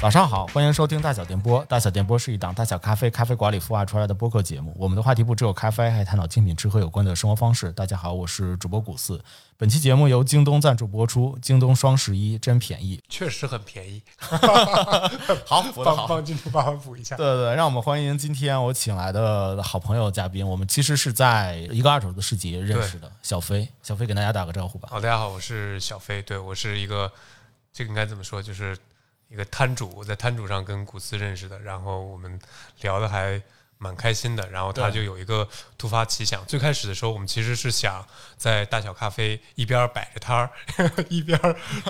早上好，欢迎收听大小电波。大小电波是一档大小咖啡咖啡馆里孵化出来的播客节目。我们的话题不只有咖啡，还探讨精品吃喝有关的生活方式。大家好，我是主播古四。本期节目由京东赞助播出。京东双十一真便宜，确实很便宜。好，补的好。帮帮金主爸爸补一下。对对对，让我们欢迎今天我请来的好朋友嘉宾。我们其实是在一个二手的市集认识的，小飞。小飞，给大家打个招呼吧。好，大家好，我是小飞。对我是一个，这个应该怎么说？就是一个摊主，我在摊主上跟古斯认识的，然后我们聊的还蛮开心的。然后他就有一个突发奇想，最开始的时候，我们其实是想在大小咖啡一边摆着摊儿，一边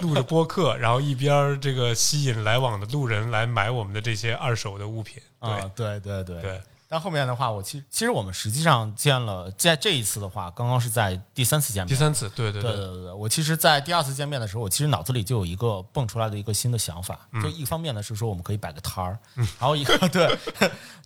录着播客，然后一边这个吸引来往的路人来买我们的这些二手的物品。啊，对对对对。但后面的话，我其实其实我们实际上见了，在这一次的话，刚刚是在第三次见面。第三次，对对对对对。我其实，在第二次见面的时候，我其实脑子里就有一个蹦出来的一个新的想法，就一方面呢是说我们可以摆个摊儿，还有一个对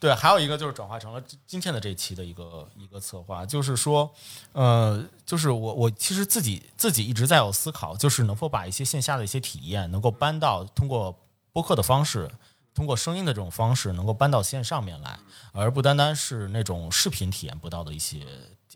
对，还有一个就是转化成了今天的这一期的一个一个策划，就是说，呃，就是我我其实自己自己一直在有思考，就是能否把一些线下的一些体验能够搬到通过播客的方式。通过声音的这种方式，能够搬到线上面来，而不单单是那种视频体验不到的一些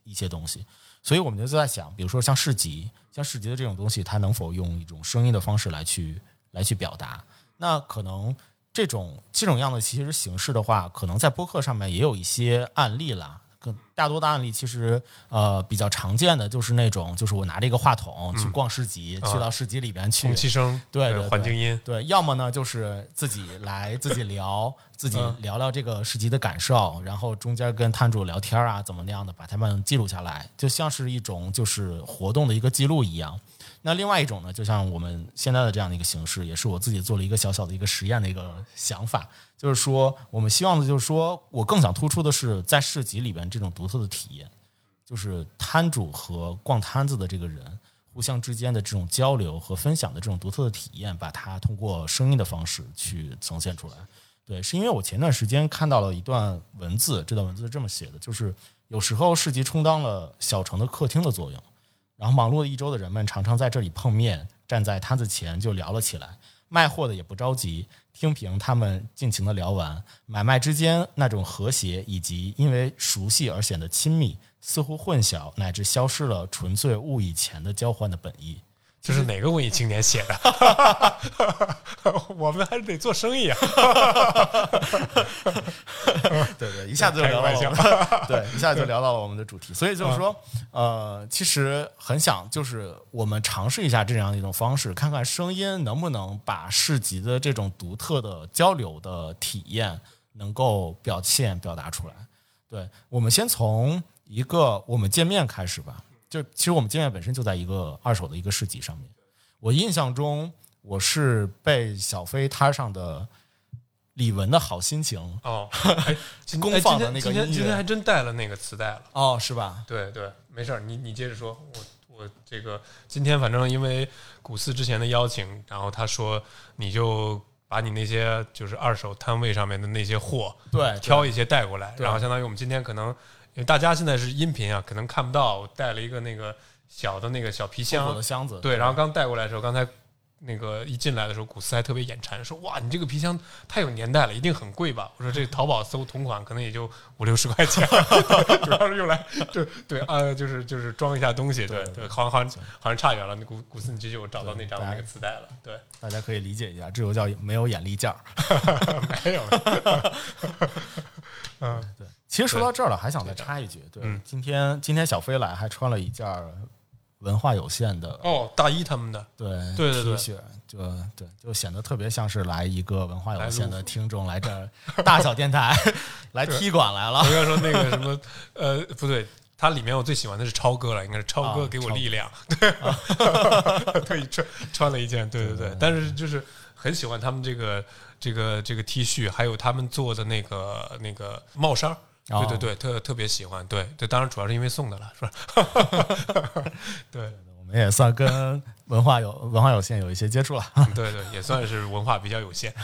一些东西。所以我们就在想，比如说像市集，像市集的这种东西，它能否用一种声音的方式来去来去表达？那可能这种这种样的其实形式的话，可能在播客上面也有一些案例啦。更大多的案例其实呃比较常见的就是那种，就是我拿着一个话筒去逛市集，去到市集里边去，空气声对对环境音对，要么呢就是自己来自己聊，自己聊聊这个市集的感受，然后中间跟摊主聊天啊，怎么那样的把他们记录下来，就像是一种就是活动的一个记录一样。那另外一种呢，就像我们现在的这样的一个形式，也是我自己做了一个小小的一个实验的一个想法，就是说，我们希望的就是说我更想突出的是在市集里边这种独特的体验，就是摊主和逛摊子的这个人互相之间的这种交流和分享的这种独特的体验，把它通过声音的方式去呈现出来。对，是因为我前段时间看到了一段文字，这段文字是这么写的，就是有时候市集充当了小城的客厅的作用。然后忙碌了一周的人们常常在这里碰面，站在摊子前就聊了起来。卖货的也不着急，听凭他们尽情的聊完。买卖之间那种和谐，以及因为熟悉而显得亲密，似乎混淆乃至消失了纯粹物以钱的交换的本意。这是哪个文艺青年写的？我们还是得做生意啊！对对，一下子就聊到了，对，一下子就聊到了我们的主题。所以就是说，呃，其实很想就是我们尝试一下这样一种方式，看看声音能不能把市集的这种独特的交流的体验能够表现表达出来。对我们先从一个我们见面开始吧。就其实我们经验本身就在一个二手的一个市集上面。我印象中，我是被小飞摊上的李玟的好心情哦，公放的那个音乐，今天还真带了那个磁带了哦，是吧？对对，没事儿，你你接着说。我我这个今天反正因为古四之前的邀请，然后他说你就把你那些就是二手摊位上面的那些货，对，挑一些带过来，然后相当于我们今天可能。因为大家现在是音频啊，可能看不到。我带了一个那个小的那个小皮箱的箱子，对。然后刚带过来的时候，刚才那个一进来的时候，古斯还特别眼馋，说：“哇，你这个皮箱太有年代了，一定很贵吧？”我说：“这淘宝搜同款，可能也就五六十块钱，主要是用来就对啊，就是就是装一下东西。对对，好像好像好像差远了。那古古斯，你这就找到那张那个磁带了。对，大家可以理解一下，这就叫没有眼力见儿，没有。嗯，对。其实说到这儿了，还想再插一句，对，今天今天小飞来还穿了一件文化有限的哦大衣他们的对对对 T 恤，就对就显得特别像是来一个文化有限的听众来这儿大小电台 来踢馆来了。我该说 那个什么呃不对，它里面我最喜欢的是超哥了，应该是超哥给我力量，对，特意穿穿了一件，对对对，但是就是很喜欢他们这个这个这个 T 恤，还有他们做的那个那个帽衫。对对对，特特别喜欢，对对，当然主要是因为送的了，是吧？对，我们也算跟文化有文化有限有一些接触了，对对，也算是文化比较有限。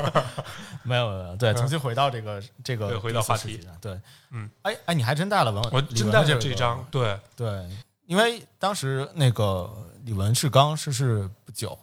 没有没有，对，重新回到这个这个回到话题，对，嗯，哎哎，你还真带了文，我真带了这张，对对，因为当时那个李文是刚逝世不久。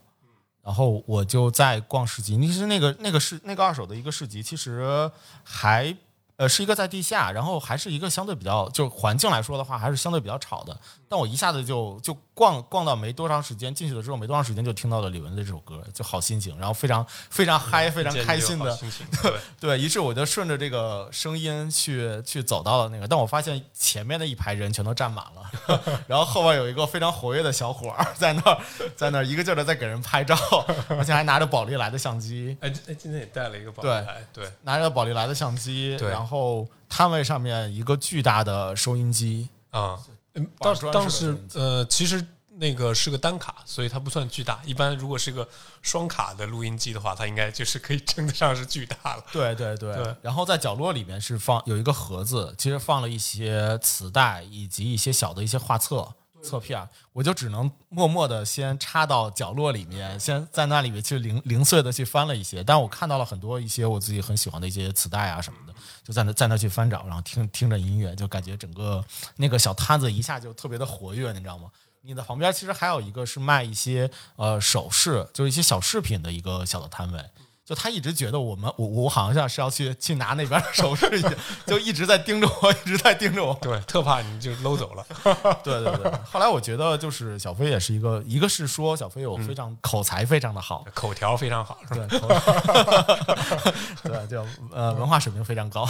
然后我就在逛市集。其实那个那个市那个二手的一个市集，其实还呃是一个在地下，然后还是一个相对比较就环境来说的话，还是相对比较吵的。但我一下子就就逛逛到没多长时间，进去了之后没多长时间就听到了李玟的这首歌，就好心情，然后非常非常嗨，非常开心的，对。对，于是我就顺着这个声音去去走到了那个，但我发现前面的一排人全都站满了，然后后边有一个非常活跃的小伙儿在那儿在那儿一个劲儿的在给人拍照，而且还拿着宝丽来的相机，哎哎，今天也带了一个宝丽来，对，拿着宝丽来的相机，然后摊位上面一个巨大的收音机啊。嗯，当当时呃，其实那个是个单卡，所以它不算巨大。一般如果是个双卡的录音机的话，它应该就是可以 称得上是巨大了。对对对。然后在角落里面是放有一个盒子，其实放了一些磁带以及一些小的一些画册。侧片，我就只能默默的先插到角落里面，先在那里面去零零碎的去翻了一些，但我看到了很多一些我自己很喜欢的一些磁带啊什么的，就在那在那去翻找，然后听听着音乐，就感觉整个那个小摊子一下就特别的活跃，你知道吗？你的旁边其实还有一个是卖一些呃首饰，就是一些小饰品的一个小的摊位。就他一直觉得我们我我好像是要去去拿那边的首饰去，就一直在盯着我，一直在盯着我。对，特怕你就搂走了。对对对。后来我觉得就是小飞也是一个，一个是说小飞有非常口才非常的好，口条非常好，是吧？对，就呃文化水平非常高，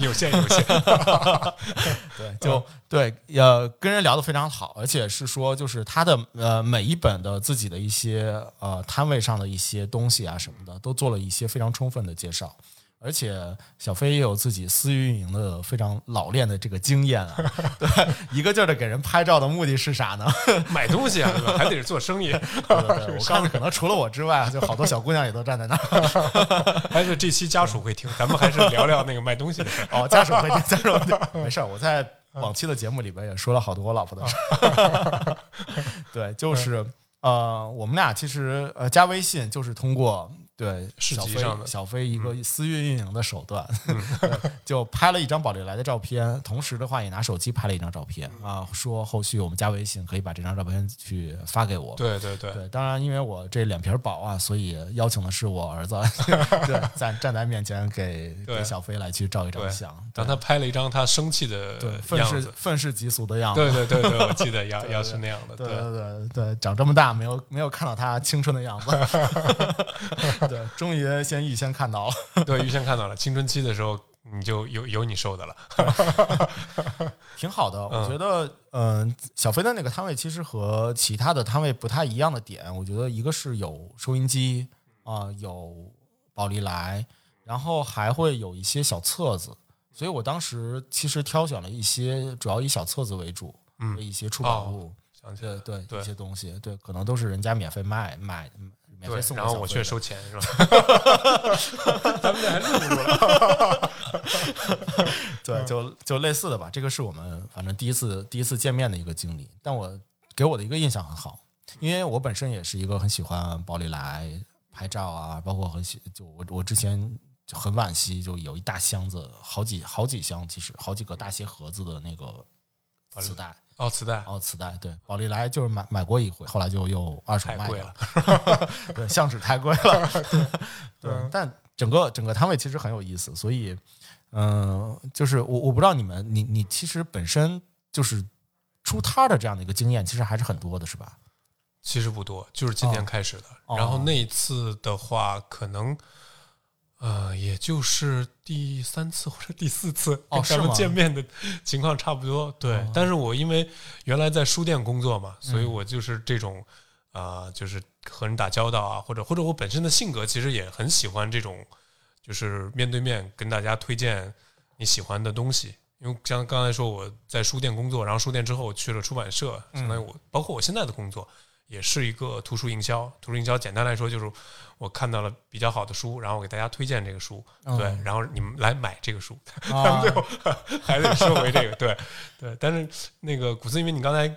有限有限。对，就对，呃跟人聊得非常好，而且是说就是他的呃每一本的自己的一些呃摊位上的一些东西啊什么的都做。了一些非常充分的介绍，而且小飞也有自己私域运营的非常老练的这个经验啊。对，一个劲儿的给人拍照的目的是啥呢？买东西啊？还得是做生意。我看可能除了我之外，就好多小姑娘也都站在那儿。还是这期家属会听，咱们还是聊聊那个卖东西的事。哦，家属会听，家属会听，没事儿。我在往期的节目里边也说了好多我老婆的事儿。对，就是呃，我们俩其实呃加微信就是通过。对，小飞小飞一个私域运营的手段，就拍了一张宝丽来的照片，同时的话也拿手机拍了一张照片啊，说后续我们加微信可以把这张照片去发给我。对对对，当然因为我这脸皮薄啊，所以邀请的是我儿子，对，站站在面前给给小飞来去照一张相，让他拍了一张他生气的对愤世愤世嫉俗的样子。对对对对，我记得 要要是那样的。对对对对，长这么大没有没有看到他青春的样子。对，终于先预先看到了。对，预先看到了。青春期的时候，你就有有你受的了，挺好的。我觉得，嗯，小飞的那个摊位其实和其他的摊位不太一样的点，我觉得一个是有收音机啊，有宝丽来，然后还会有一些小册子。所以我当时其实挑选了一些，主要以小册子为主，嗯，一些出版物，对对，一些东西，对，可能都是人家免费卖卖。对，然后我却收钱，是吧？咱们俩还录不录了？对，就就类似的吧。这个是我们反正第一次第一次见面的一个经历，但我给我的一个印象很好，因为我本身也是一个很喜欢宝丽来拍照啊，包括很喜就我我之前就很惋惜，就有一大箱子，好几好几箱，其实好几个大鞋盒子的那个磁带。哦，磁带哦，磁带对，宝丽来就是买买过一回，后来就又二手卖了。对，相纸太贵了。对，但整个整个摊位其实很有意思，所以嗯，就是我我不知道你们，你你其实本身就是出摊的这样的一个经验，其实还是很多的，是吧？其实不多，就是今年开始的。然后那一次的话，可能。呃，也就是第三次或者第四次 跟咱们见面的情况差不多，对。但是我因为原来在书店工作嘛，所以我就是这种啊，就是和人打交道啊，或者或者我本身的性格其实也很喜欢这种，就是面对面跟大家推荐你喜欢的东西。因为像刚才说我在书店工作，然后书店之后去了出版社，相当于我包括我现在的工作。也是一个图书营销，图书营销简单来说就是我看到了比较好的书，然后我给大家推荐这个书，对，然后你们来买这个书，最后还得收回这个，对对。但是那个古斯，因为你刚才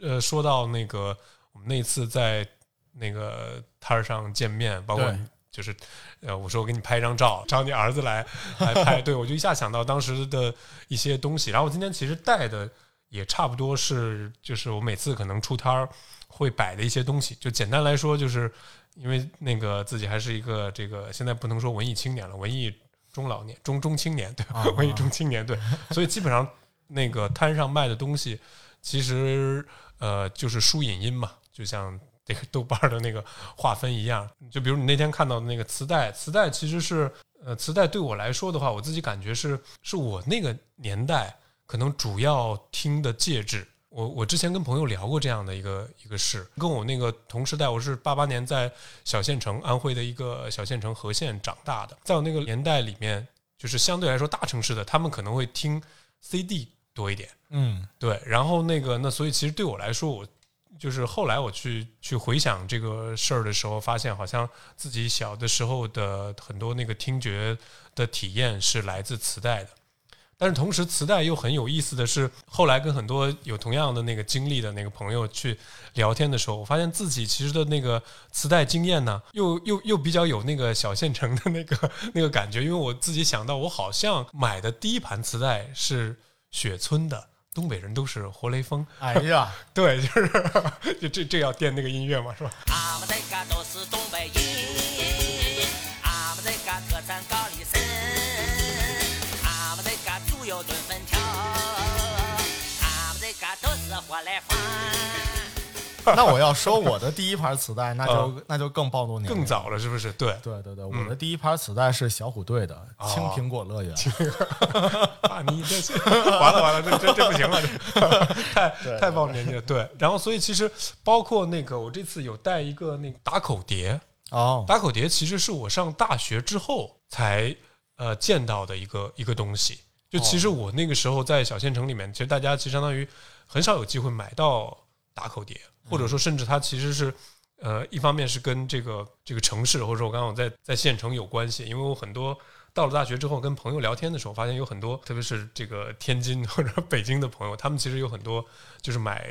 呃说到那个我们那次在那个摊儿上见面，包括就是呃我说我给你拍一张照，找你儿子来来拍，对我就一下想到当时的一些东西。然后我今天其实带的也差不多是，就是我每次可能出摊儿。会摆的一些东西，就简单来说，就是因为那个自己还是一个这个现在不能说文艺青年了，文艺中老年、中中青年对吧？文艺中青年对，所以基本上那个摊上卖的东西，其实呃就是书影音嘛，就像这个豆瓣的那个划分一样。就比如你那天看到的那个磁带，磁带其实是呃磁带对我来说的话，我自己感觉是是我那个年代可能主要听的介质。我我之前跟朋友聊过这样的一个一个事，跟我那个同时代，我是八八年在小县城安徽的一个小县城和县长大的，在我那个年代里面，就是相对来说大城市的，他们可能会听 CD 多一点，嗯，对，然后那个那所以其实对我来说，我就是后来我去去回想这个事儿的时候，发现好像自己小的时候的很多那个听觉的体验是来自磁带的。但是同时，磁带又很有意思的是，后来跟很多有同样的那个经历的那个朋友去聊天的时候，我发现自己其实的那个磁带经验呢，又又又比较有那个小县城的那个那个感觉。因为我自己想到，我好像买的第一盘磁带是雪村的，东北人都是活雷锋。哎呀，对，就是 就这这要垫那个音乐嘛，是吧？俺们这个都是东北人，个猪油炖粉条，俺们这个都是活来饭。那我要说我的第一盘磁带，那就那就更暴露年龄更早了，是不是？对，对对对，我的第一盘磁带是小虎队的《青苹果乐园》。啊，你这完了完了，这这这不行了，这太太暴露年纪了。对，然后所以其实包括那个，我这次有带一个那个打口碟，哦，打口碟其实是我上大学之后才呃见到的一个一个东西。就其实我那个时候在小县城里面，其实大家其实相当于很少有机会买到打口碟，或者说甚至它其实是。呃，一方面是跟这个这个城市，或者说我刚刚我在在县城有关系，因为我很多到了大学之后跟朋友聊天的时候，发现有很多，特别是这个天津或者北京的朋友，他们其实有很多就是买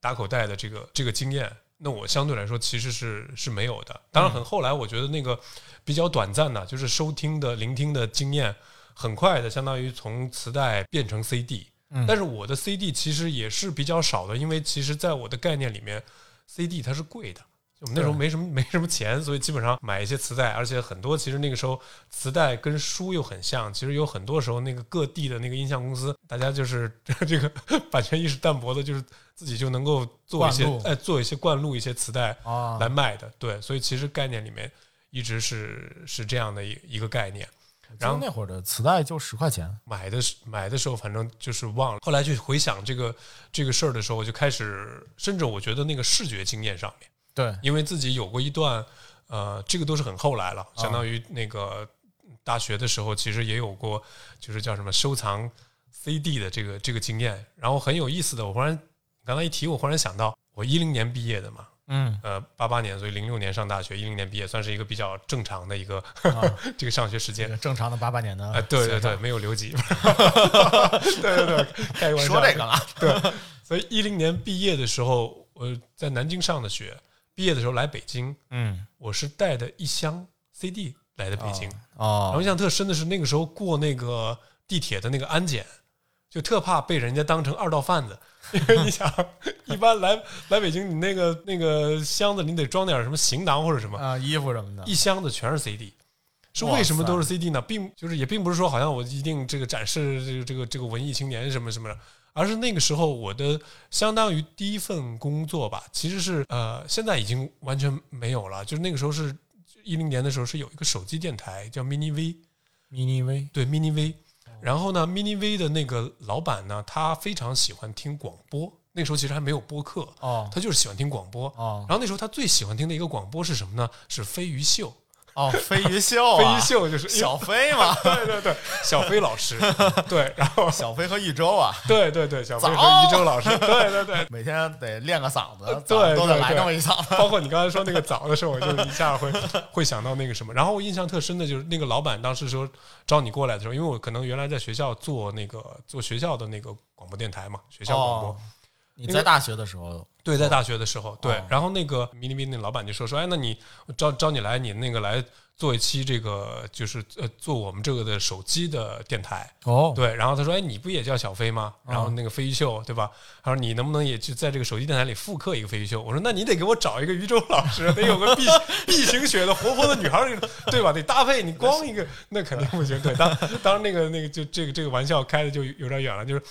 打口袋的这个这个经验。那我相对来说其实是是没有的。当然，很后来我觉得那个比较短暂的，就是收听的聆听的经验，很快的，相当于从磁带变成 CD。嗯但是我的 CD 其实也是比较少的，因为其实在我的概念里面，CD 它是贵的。我们那时候没什么没什么钱，所以基本上买一些磁带，而且很多其实那个时候磁带跟书又很像，其实有很多时候那个各地的那个音像公司，大家就是 这个 版权意识淡薄的，就是自己就能够做一些哎做一些灌录一些磁带啊来卖的，对，所以其实概念里面一直是是这样的一一个概念。然后那会儿的磁带就十块钱，买的时买的时候，反正就是忘了。后来去回想这个这个事儿的时候，我就开始，甚至我觉得那个视觉经验上面。对，因为自己有过一段，呃，这个都是很后来了，相当于那个大学的时候，其实也有过，就是叫什么收藏 CD 的这个这个经验。然后很有意思的，我忽然刚才一提，我忽然想到，我一零年毕业的嘛，嗯，呃，八八年，所以零六年上大学，一零年毕业，算是一个比较正常的一个、这个上学时间。正常的八八年的呃、对对对，没有留级，对对对，开个玩笑。说这个了，所以一零年毕业的时候，我在南京上的学，毕业的时候来北京，嗯，我是带的一箱 CD 来的北京，然后哦印象特深的是那个时候过那个地铁的那个安检，就特怕被人家当成二道贩子，因为你想，一般来来北京，你那个那个箱子你得装点什么行囊或者什么，啊，衣服什么的，一箱子全是 CD。是为什么都是 CD 呢？并就是也并不是说好像我一定这个展示这个这个这个文艺青年什么什么的，而是那个时候我的相当于第一份工作吧，其实是呃现在已经完全没有了，就是那个时候是一零年的时候是有一个手机电台叫 Mini V，mini V，对 Mini V，然后呢 Mini V 的那个老板呢，他非常喜欢听广播，那个时候其实还没有播客，哦他就是喜欢听广播。哦然后那时候他最喜欢听的一个广播是什么呢？是飞鱼秀，哦，飞鱼秀啊，飞鱼秀就是小飞嘛，对对对，小飞老师，对，然后小飞和玉州啊，对对对，小飞和早一周老师，对对对，每天得练个嗓子，对都得来那么一嗓子。包括你刚才说那个早的时候，我就一下会会想到那个什么。然后我印象特深的就是那个老板当时说招你过来的时候，因为我可能原来在学校做那个做学校的那个广播电台嘛，学校广播。哦，你在大学的时候，对，在大学的时候，对，哦然后那个迷你迷那老板就说说，哎，那你招招你来，你那个来做一期这个就是呃做我们这个的手机的电台，哦，对，然后他说：“哎，你不也叫小飞吗？然后那个飞鱼秀，对吧？他说你能不能也去在这个手机电台里复刻一个飞鱼秀？”我说：“那你得给我找一个于周老师，得有个 B B 型血的活泼的女孩儿，对吧？得搭配，你光一个 那肯定不行。对，当当然那个那个就这个这个玩笑开的就有点远了，就是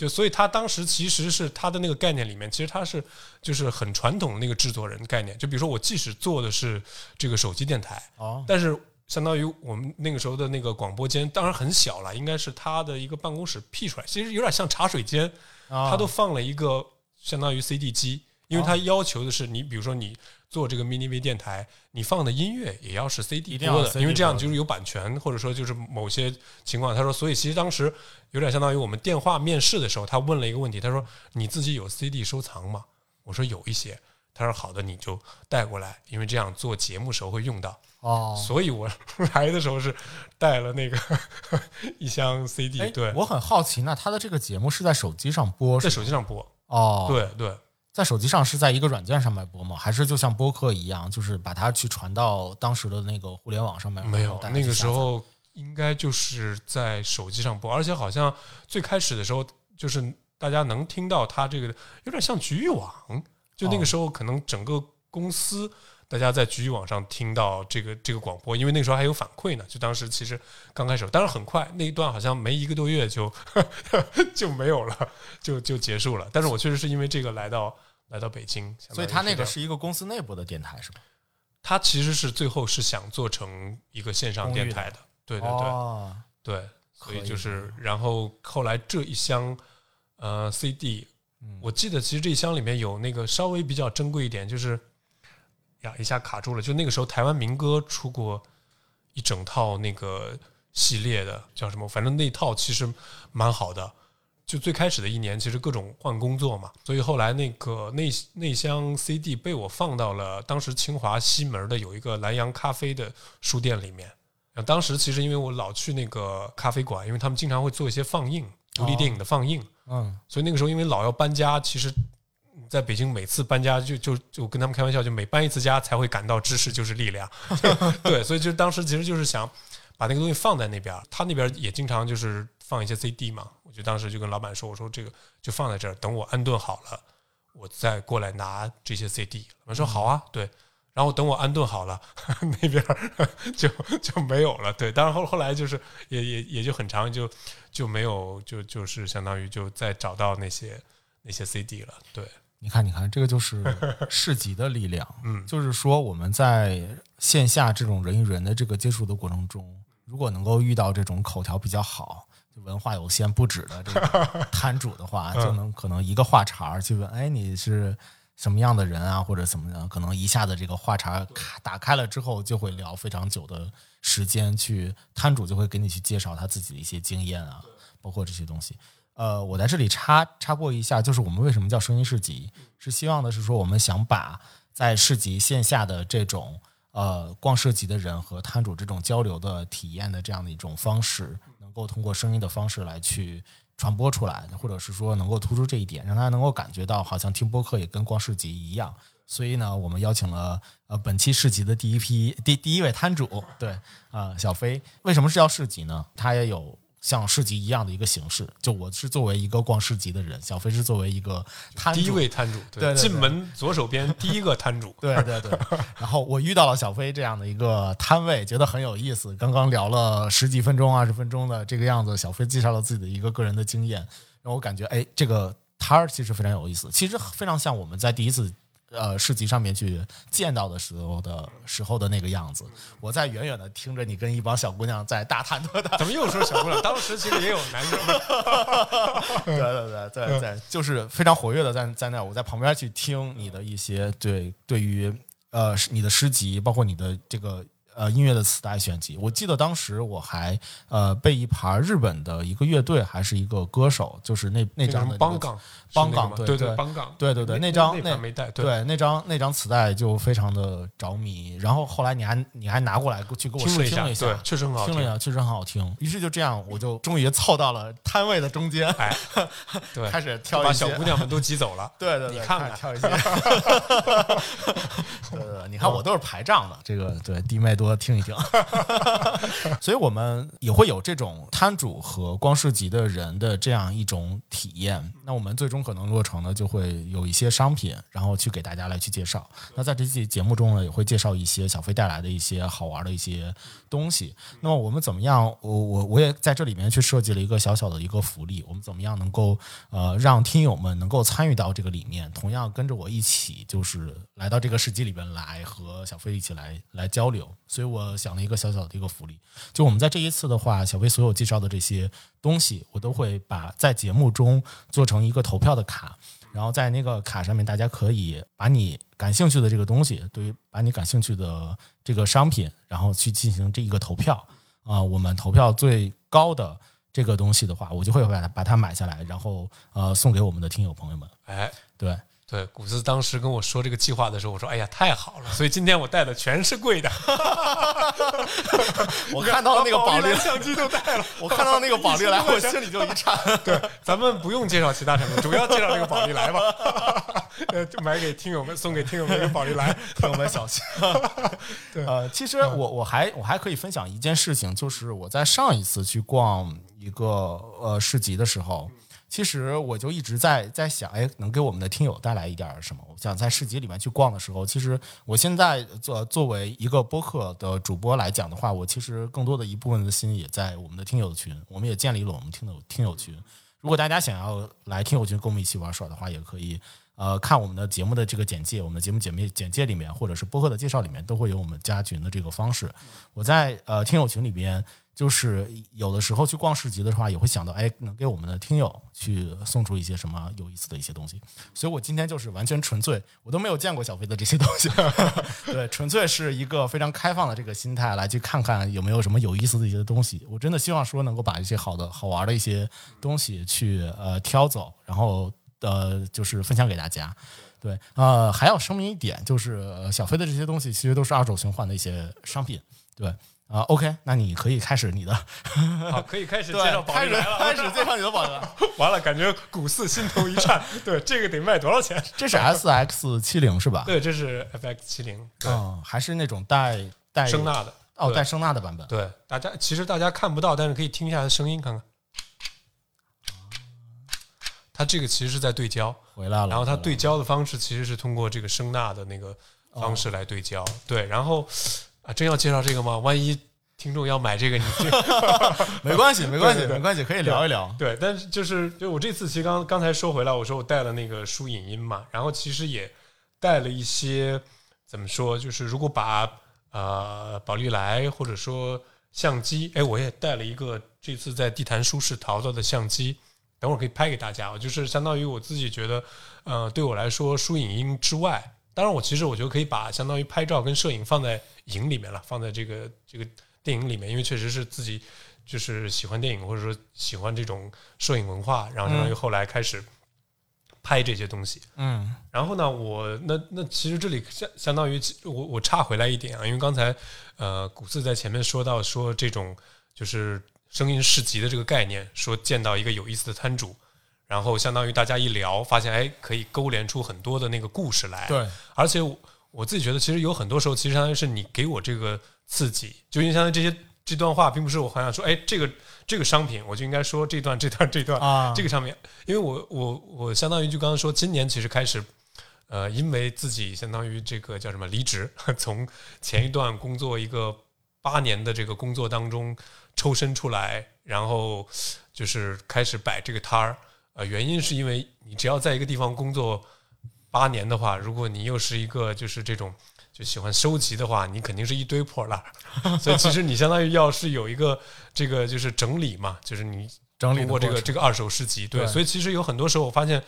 就所以他当时其实是他的那个概念里面，其实他是就是很传统的那个制作人概念。就比如说我即使做的是这个手机电台，哦，但是相当于我们那个时候的那个广播间，当然很小了，应该是他的一个办公室辟出来，其实有点像茶水间，他他都放了一个相当于 CD 机，因为他要求的是你，比如说你做这个 mini V 电台，你放的音乐也要是 CD 一定要播的，因为这样就是有版权，或者说就是某些情况，他说，所以其实当时有点相当于我们电话面试的时候，他问了一个问题，他说你自己有 CD 收藏吗？我说有一些。他说好的，你就带过来，因为这样做节目时候会用到。哦，所以我来的时候是带了那个 一箱 CD，哎对，我很好奇，那他的这个节目是在手机上播？在手机上播，哦，，对对，在手机上是在一个软件上面播吗？还是就像播客一样，就是把它去传到当时的那个互联网上面？没有那个时候应该就是在手机上播，而且好像最开始的时候就是大家能听到它这个有点像局域网，就那哦个时候可能整个公司。大家在局域网上听到这个这个广播，因为那个时候还有反馈呢。就当时其实刚开始，当然很快那一段好像没一个多月就 就没有了，就就结束了。但是我确实是因为这个来到来到北京，所以他那个是一个公司内部的电台是吧？他其实是最后是想做成一个线上电台的，对对对、哦，对，所以就是，然后后来这一箱呃 CD，我嗯记得其实这一箱里面有那个稍微比较珍贵一点，就是呀一下卡住了，就那个时候台湾民歌出过一整套那个系列的，叫什么？反正那套其实蛮好的。就最开始的一年，其实各种换工作嘛，所以后来那个那那箱 CD 被我放到了当时清华西门的有一个南洋咖啡的书店里面。当时其实因为我老去那个咖啡馆，因为他们经常会做一些放映，独立电影的放映，嗯，所以那个时候因为老要搬家，其实在北京每次搬家就就就跟他们开玩笑，就每搬一次家才会感到知识就是力量。对，所以就当时其实就是想把那个东西放在那边，他那边也经常就是放一些 CD 嘛。我就当时就跟老板说，我说这个就放在这儿，等我安顿好了，我再过来拿这些 CD。老板说好啊，对。然后等我安顿好了，那边儿 就就没有了。对，当然后后来就是也也也就很长，就就没有就就是相当于就再找到那些那些 CD 了。对，你看，你看，这个就是 市集的力量。嗯就是说我们在线下这种人与人的这个接触的过程中，如果能够遇到这种口条比较好、就文化有限不止的这个 摊主的话，就能可能一个话茬儿去问，哎，你是什么样的人啊，或者怎么样？可能一下子这个话茬打开了之后，就会聊非常久的时间，去摊主就会给你去介绍他自己的一些经验啊，包括这些东西。呃，我在这里插插播一下，就是我们为什么叫声音市集，是希望的是说，我们想把在市集线下的这种呃逛市集的人和摊主这种交流的体验的这样的一种方式，能够通过声音的方式来去传播出来，或者是说能够突出这一点，让大家能够感觉到好像听播客也跟逛市集一样。所以呢，我们邀请了呃本期市集的第一批第第一位摊主，对啊、小飞。为什么是叫市集呢？他也有像市集一样的一个形式。就我是作为一个逛市集的人，小飞是作为一个摊主第一位摊主，对对对进门左手边第一个摊主，对对对，然后我遇到了小飞这样的一个摊位，觉得很有意思。刚刚聊了十几分钟、二十分钟的这个样子，小飞介绍了自己的一个个人的经验，让我感觉，哎，这个摊儿其实非常有意思，其实非常像我们在第一次。呃，市集上面去见到的时候的时候的那个样子，我在远远的听着你跟一帮小姑娘在大谈特谈，怎么又说小姑娘？当时其实也有男生，对对对对对，就是非常活跃的在在那儿，我在旁边去听你的一些对对于呃你的诗集，包括你的这个呃音乐的磁带选集。我记得当时我还呃被一盘日本的一个乐队还是一个歌手，就是那那那个张的邦港，邦是那个吗对港对对邦港，对对对，那那张那盘没带，对那张那张磁带就非常的着迷，然后后来你还你还拿过来去给我听了一下，对，确实很好听。听了一下，确实很好听。于是就这样，我就终于凑到了摊位的中间，哎，对，开始挑把一些小姑娘们都挤走了。对对对，你看看挑一些。对对对，你看我都是排账的，这个对弟妹多听一听。所以我们也会有这种摊主和光市集的人的这样一种体验。那我们最终可能落成呢，就会有一些商品，然后去给大家来去介绍。那在这期节目中呢，也会介绍一些小飞带来的一些好玩的一些东西。那么我们怎么样？我我我也在这里面去设计了一个小小的一个福利。我们怎么样能够呃让听友们能够参与到这个里面，同样跟着我一起就是来到这个市集里边来和小飞一起来来交流。我想了一个小小的一个福利，就我们在这一次的话，小飞所有介绍的这些东西，我都会把在节目中做成一个投票的卡。然后在那个卡上面，大家可以把你感兴趣的这个东西，对于把你感兴趣的这个商品，然后去进行这一个投票啊、我们投票最高的这个东西的话，我就会把它把它买下来，然后呃送给我们的听友朋友们。哎，对，对，古斯当时跟我说这个计划的时候，我说：“哎呀，太好了！”所以今天我带的全是贵的，我看到那个宝丽来，相机都带了。我看到那个宝丽来，我心里就一颤。对，咱们不用介绍其他产品，主要介绍这个宝丽来吧。呃，就买给听友们，送给听友们一个宝丽来。朋友们小心。对呃，其实我我还我还可以分享一件事情，就是我在上一次去逛一个呃市集的时候，其实我就一直在在想，哎，能给我们的听友带来一点儿什么？我想在市集里面去逛的时候，其实我现在作作为一个播客的主播来讲的话，我其实更多的一部分的心也在我们的听友群，我们也建立了我们听友听友群。如果大家想要来听友群跟我们一起玩耍的话，也可以呃看我们的节目的这个简介，我们的节目简介简介里面，或者是播客的介绍里面，都会有我们加群的这个方式。我在呃听友群里边，就是有的时候去逛市集的话，也会想到，哎，能给我们的听友去送出一些什么有意思的一些东西。所以我今天就是完全纯粹，我都没有见过小飞的这些东西，对，纯粹是一个非常开放的这个心态来去看看有没有什么有意思的一些东西。我真的希望说能够把一些好的好玩的一些东西去呃挑走，然后呃就是分享给大家。对，呃，还要声明一点，就是小飞的这些东西其实都是二手循环的一些商品。对，啊、o k 那你可以开始你的，好，可以开始 介绍，宝来了。开始介绍你的宝了。完了，感觉股四心头一颤。对，这个得卖多少钱？这是 S X 七零是吧？对，这是 FX 七零，对，嗯，还是那种带带声纳的。哦，带声纳的版本。对，大家其实大家看不到，但是可以听一下它声音，看看。它这个其实是在对焦，回来了。然后它对焦的方式其实是通过这个声纳的那个方式来对焦。对，然后啊，真要介绍这个吗？万一听众要买这个，你这 没关系，没关系，对对对没关系，可以聊一聊。对，但是就是就我这次其实刚刚才说回来，我说我带了那个书影音嘛，然后其实也带了一些怎么说，就是如果把呃宝丽来或者说相机，哎，我也带了一个这次在地坛书市淘到的相机，等会儿可以拍给大家。就是相当于我自己觉得，呃，对我来说，书影音之外，当然我其实我觉得可以把相当于拍照跟摄影放在影里面了，放在这个这个电影里面，因为确实是自己就是喜欢电影或者说喜欢这种摄影文化，然后相当于后来开始拍这些东西。嗯然后呢，我那那其实这里相相当于我我岔回来一点啊，因为刚才呃古四在前面说到说这种就是声音市集的这个概念，说见到一个有意思的摊主，然后相当于大家一聊，发现哎可以勾连出很多的那个故事来。对，而且我我自己觉得，其实有很多时候，其实相当于是你给我这个刺激，就因为相当于这些这段话，并不是我好想说，哎，这个这个商品，我就应该说这段这段这段啊这个商品，因为我我我相当于就刚刚说，今年其实开始。呃，因为自己相当于这个叫什么离职，从前一段工作一个八年的这个工作当中抽身出来，然后就是开始摆这个摊儿。呃，原因是因为你只要在一个地方工作八年的话，如果你又是一个就是这种就喜欢收集的话，你肯定是一堆破烂儿。所以其实你相当于要是有一个这个就是整理嘛，就是你整理通过这个这个二手市集，对，对所以其实有很多时候我发现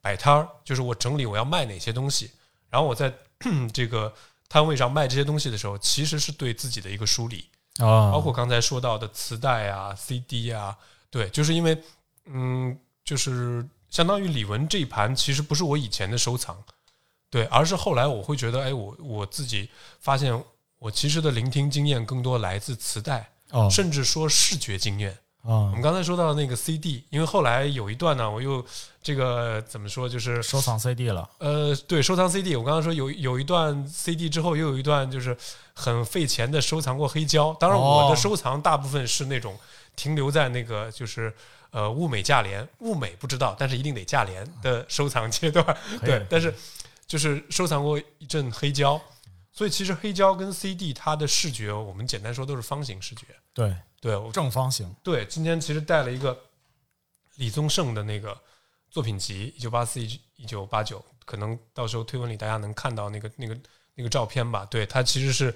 摆摊儿就是我整理我要卖哪些东西，然后我在 这个摊位上卖这些东西的时候，其实是对自己的一个梳理。啊，包括刚才说到的磁带啊、CD 啊，对，就是因为，嗯，就是相当于李玟这一盘其实不是我以前的收藏，对，而是后来我会觉得，哎，我我自己发现，我其实的聆听经验更多来自磁带，哦。甚至说视觉经验。我们啊，刚才说到那个 CD，因为后来有一段呢，我又这个怎么说，就是收藏 CD 了，呃，对，收藏 CD，我刚刚说有有一段 CD 之后，又有一段就是很费钱的收藏过黑胶。当然，我哦的收藏大部分是那种停留在那个就是呃物美价廉，物美不知道，但是一定得价廉的收藏阶段。对，但是就是收藏过一阵黑胶，所以其实黑胶跟 CD 它的视觉，我们简单说都是方形视觉。对，对，正方形，对，今天其实带了一个李宗盛的那个作品集，一九八四一九八九，可能到时候推文里大家能看到那个那个那个照片吧。对，它其实是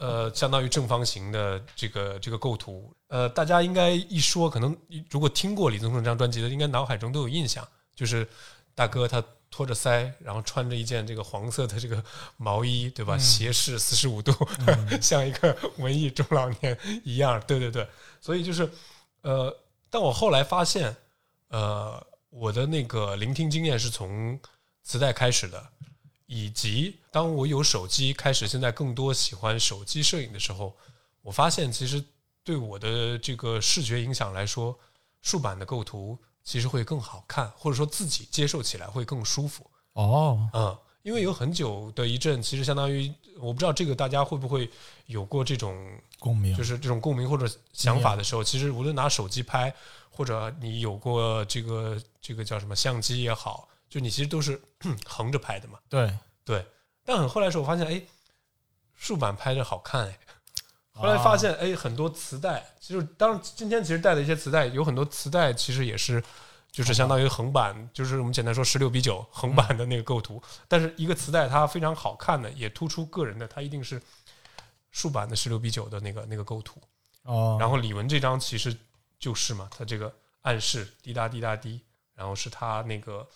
呃相当于正方形的这个这个构图。呃，大家应该一说，可能如果听过李宗盛这张专辑的，应该脑海中都有印象，就是大哥他托着腮，然后穿着一件这个黄色的这个毛衣，对吧？斜视四十五度，像一个文艺中老年一样。对对对，所以就是呃，但我后来发现，呃，我的那个聆听经验是从磁带开始的，以及当我有手机开始，现在更多喜欢手机摄影的时候，我发现其实对我的这个视觉影响来说，竖版的构图其实会更好看，或者说自己接受起来会更舒服。哦，嗯，因为有很久的一阵，其实相当于我不知道这个大家会不会有过这种共鸣就是这种共鸣或者想法的时候，其实无论拿手机拍，或者你有过这个这个叫什么相机也好，就你其实都是 横着拍的嘛。对，对，但很后来的时候，我发现，哎，竖版拍着好看哎。后来发现，哎，很多磁带，其实当然今天其实带的一些磁带，有很多磁带其实也是，就是相当于横版，就是我们简单说十六比九横版的那个构图。但是一个磁带它非常好看的，也突出个人的，它一定是竖版的十六比九的那个那个构图。哦，然后李玟这张其实就是嘛，他这个暗示滴答滴答滴，然后是他那个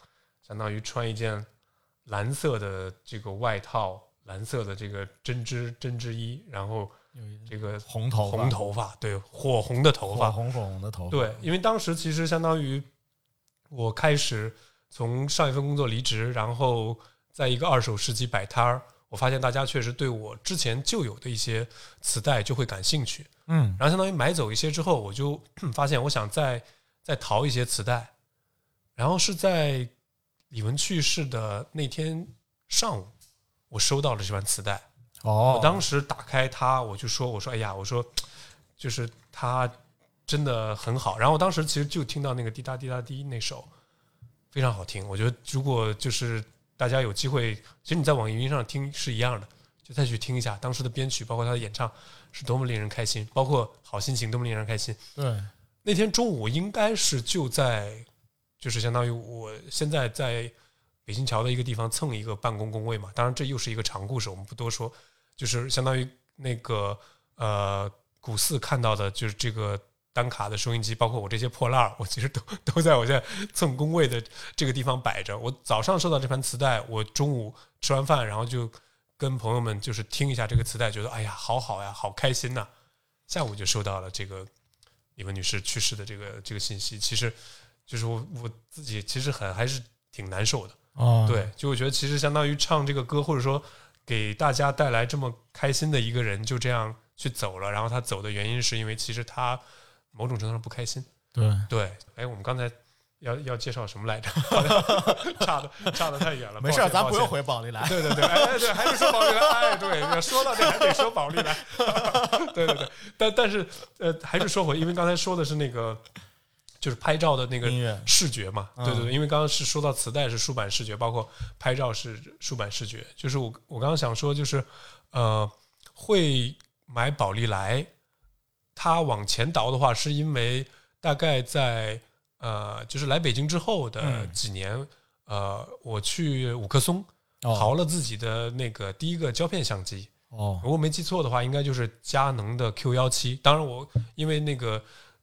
相当于穿一件蓝色的这个外套，蓝色的这个针织针织衣，然后这个红头红头发，对，火红的头发，火红火红的头发，对，因为当时其实相当于我开始从上一份工作离职，然后在一个二手市集摆摊儿，我发现大家确实对我之前就有的一些磁带就会感兴趣。嗯，然后相当于买走一些之后，我就 发现我想再再淘一些磁带，然后是在李玟去世的那天上午，我收到了这盘磁带。哦我，当时打开它，我就说：“我说，哎呀，我说，就是它真的很好。”然后我当时其实就听到那个滴答滴答滴那首，非常好听。我觉得如果就是大家有机会，其实你在网易云上听是一样的，就再去听一下当时的编曲，包括他的演唱是多么令人开心，包括好心情多么令人开心。对，那天中午应该是就在，就是相当于我现在在北新桥的一个地方蹭一个办公工位嘛。当然，这又是一个长故事，我们不多说。就是相当于那个呃古寺看到的，就是这个单卡的收音机，包括我这些破烂儿，我其实都都在我现在蹭工位的这个地方摆着。我早上收到这盘磁带，我中午吃完饭，然后就跟朋友们就是听一下这个磁带，觉得哎呀好好呀，好开心呐、下午就收到了这个李文女士去世的这个这个信息，其实就是我我自己其实很还是挺难受的。哦，对，就我觉得其实相当于唱这个歌，或者说给大家带来这么开心的一个人，就这样去走了。然后他走的原因是因为其实他某种程度上不开心。对，对，哎，我们刚才要要介绍什么来着？差的差的太远了。没事咱不用回保利来。对对对，哎哎对，还是说宝利来，哎对，说到这还得说宝利来，对对对，但但是呃，还是说回，因为刚才说的是那个就是拍照的那个视觉嘛，嗯。对对对，因为刚刚是说到磁带是竖版视觉，包括拍照是竖版视觉，就是我我刚刚想说就是呃，会买宝丽来，它往前倒的话，是因为大概在呃，就是来北京之后的嗯几年，呃，我去五棵松。哦。淘了自己的那个第一个胶片相机，哦。如果没记错的话，应该就是佳能的 Q 幺七。当然，我因为那个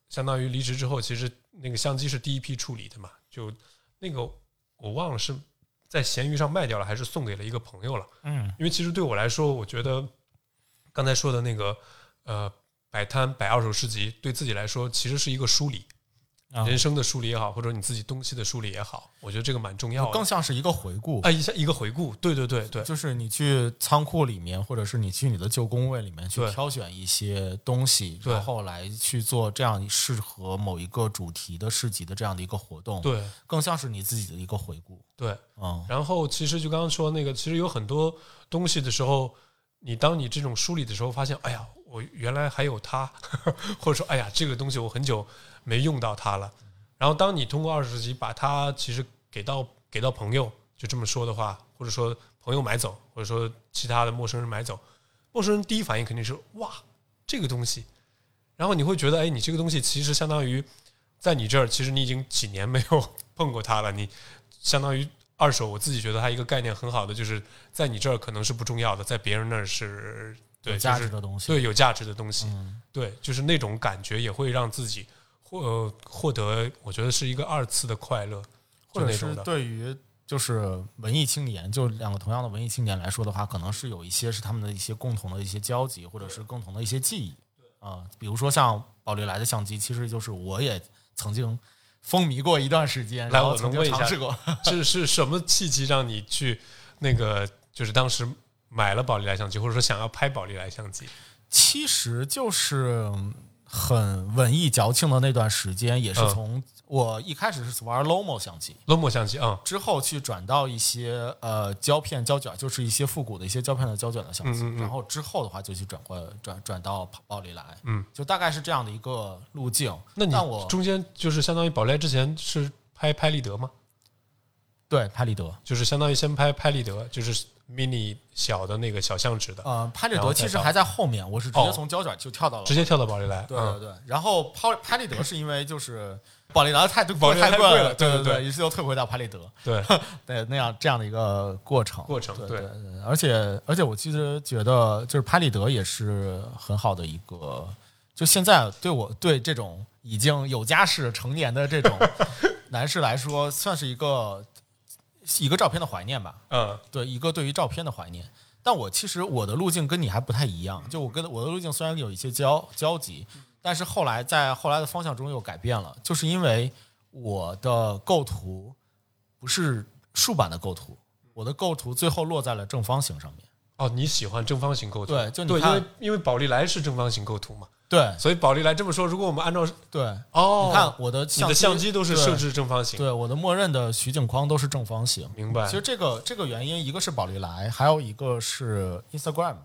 相当于离职之后，其实那个相机是第一批处理的嘛，就那个我忘了是在闲鱼上卖掉了，还是送给了一个朋友了。嗯因为其实对我来说，我觉得刚才说的那个呃摆摊摆二手市集，对自己来说其实是一个梳理，啊人生的梳理也好，或者你自己东西的梳理也好，我觉得这个蛮重要的。更像是一个回顾。啊，一下一个回顾，对对对对，就是你去仓库里面，或者是你去你的旧工位里面去挑选一些东西，然后来去做这样适合某一个主题的市集的这样的一个活动，，对更像是你自己的一个回顾。对。嗯，然后其实就刚刚说那个，其实有很多东西的时候，你当你这种梳理的时候，发现，哎呀，我原来还有它，或者说，哎呀，这个东西我很久没用到它了。然后当你通过二十级把它其实给到给到朋友，就这么说的话，或者说朋友买走，或者说其他的陌生人买走，陌生人第一反应肯定是哇，这个东西。然后你会觉得，哎，你这个东西其实相当于在你这儿，其实你已经几年没有 碰过它了，你相当于二手。我自己觉得它一个概念很好的，就是在你这儿可能是不重要的，在别人那儿是对有价值的东西。对有价值的东西，嗯对，就是那种感觉也会让自己获呃获得，我觉得是一个二次的快乐，或者是。对于就是文艺青年，就两个同样的文艺青年来说的话，可能是有一些是他们的一些共同的一些交集，或者是共同的一些记忆啊、比如说像宝丽来的相机，其实就是我也曾经风靡过一段时间，来我然后曾经能问一下尝试过。是是什么契机让你去那个，就是当时买了宝丽来相机，或者说想要拍宝丽来相机？其实就是很文艺矫情的那段时间，也是嗯。从我一开始是玩 Lomo 相机，Lomo 相机啊，之后去转到一些呃胶片胶卷，就是一些复古的一些胶片的胶卷的相机，然后之后的话就去转过转转到宝丽来，嗯，就大概是这样的一个路径。那你但我中间就是相当于宝丽来之前是拍拍立得吗？对拍立得，就是相当于先拍拍立得，就是 mini 小的那个小相纸的，呃，拍立得其实还在后面，我是直接哦。从胶卷就跳到了。直接跳到宝丽来。嗯。对对。对，然后拍拍立得是因为就是宝利达太宝丽来太贵了对对对对于是又退回到拍立得，对，对那样这样的一个过程。过程对对。对，对而且而且我其实觉得就是拍立得也是很好的一个，就现在对我对这种已经有家室成年的这种 男士来说，算是一个一个照片的怀念吧。嗯对一个对于照片的怀念。但我其实我的路径跟你还不太一样，就我跟我的路径虽然有一些交交集，但是后来在后来的方向中又改变了，就是因为我的构图不是竖版的构图，我的构图最后落在了正方形上面。哦，你喜欢正方形构图？对，就你看为因为宝丽来是正方形构图嘛，对所以宝丽来这么说，如果我们按照对，哦，你看我的你相的相机都是设置正方形，对我的默认的取景框都是正方形。明白其？实这个这个原因，一个是宝丽来，还有一个是 Instagram。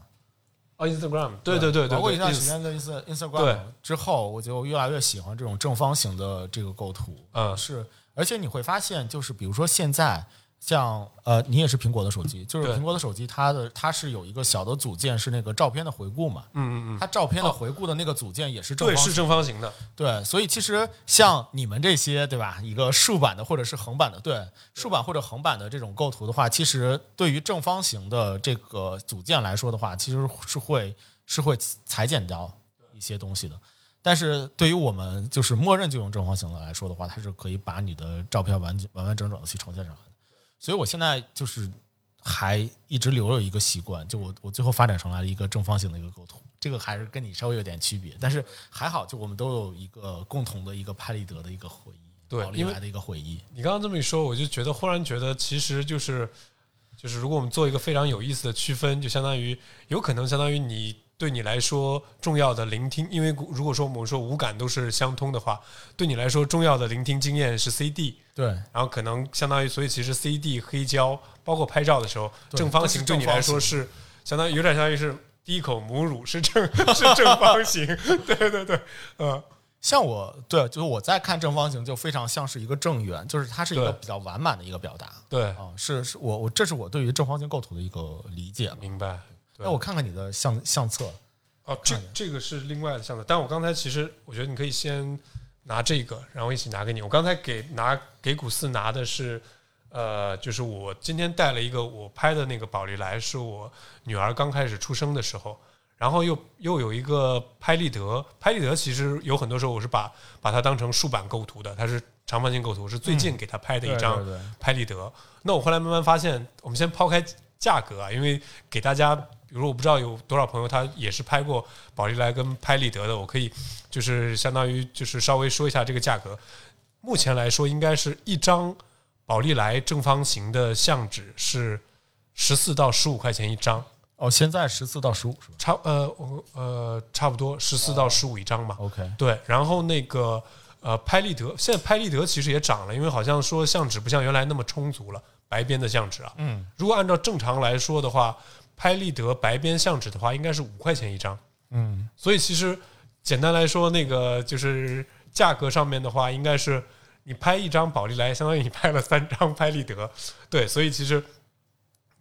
哦，Instagram，对对对对包括一对段时间的 Inst Instagram 之后，我就越来越喜欢这种正方形的这个构图。嗯是，而且你会发现，就是比如说现在。像呃，你也是苹果的手机，就是苹果的手机，它的它是有一个小的组件是那个照片的回顾嘛，嗯嗯嗯，它照片的回顾的那个组件也是正对，是方形，正方形的，对，所以其实像你们这些，对吧？一个竖版的或者是横版的，对，竖版或者横版的这种构图的话，其实对于正方形的这个组件来说的话，其实是会是会裁剪掉一些东西的。但是对于我们就是默认就用正方形的来说的话，它是可以把你的照片完完完整整的去呈现上来的。所以我现在就是还一直留有一个习惯，就我我最后发展成来了一个正方形的一个构图，这个还是跟你稍微有点区别，但是还好，就我们都有一个共同的一个拍立得的一个回忆，对因为宝丽来的一个回忆。你刚刚这么一说，我就觉得忽然觉得，其实就是就是，如果我们做一个非常有意思的区分，就相当于有可能相当于你对你来说重要的聆听，因为如果说我们说五感都是相通的话，对你来说重要的聆听经验是 CD，对然后可能相当于，所以其实 CD 黑胶包括拍照的时候，正方形对你来说是相当于有点相当于是第一口母乳是正 是正方形，对对对，呃，像我对，就是我在看正方形，就非常像是一个正圆，就是它是一个比较完满的一个表达对，啊、是是我我这是我对于正方形构图的一个理解。明白。对。那我看看你的相相册，哦，这这个是另外的相册，但我刚才其实我觉得你可以先拿这个，然后一起拿给你。我刚才给拿给古四拿的是，呃，就是我今天带了一个我拍的那个宝丽来，是我女儿刚开始出生的时候，然后又又有一个拍立得，拍立得其实有很多时候我是把把它当成竖版构图的，它是长方形构图，是最近给他拍的一张对对对。拍立得。那我后来慢慢发现，我们先抛开价格啊，因为给大家，比如我不知道有多少朋友他也是拍过宝丽来跟拍立得的，我可以就是相当于就是稍微说一下这个价格。目前来说应该是一张宝丽来正方形的相纸是十四到十五块钱一张，哦，现在十四到十五是吧差呃我呃差不多十四到十五一张吧。？OK，对，然后那个呃拍立得，现在拍立得其实也涨了，因为好像说相纸不像原来那么充足了，白边的相纸啊。嗯，如果按照正常来说的话，拍立得白边相纸的话应该是五块钱一张。嗯，所以其实简单来说，那个就是价格上面的话，应该是你拍一张宝丽来，相当于你拍了三张拍立得。对，所以其实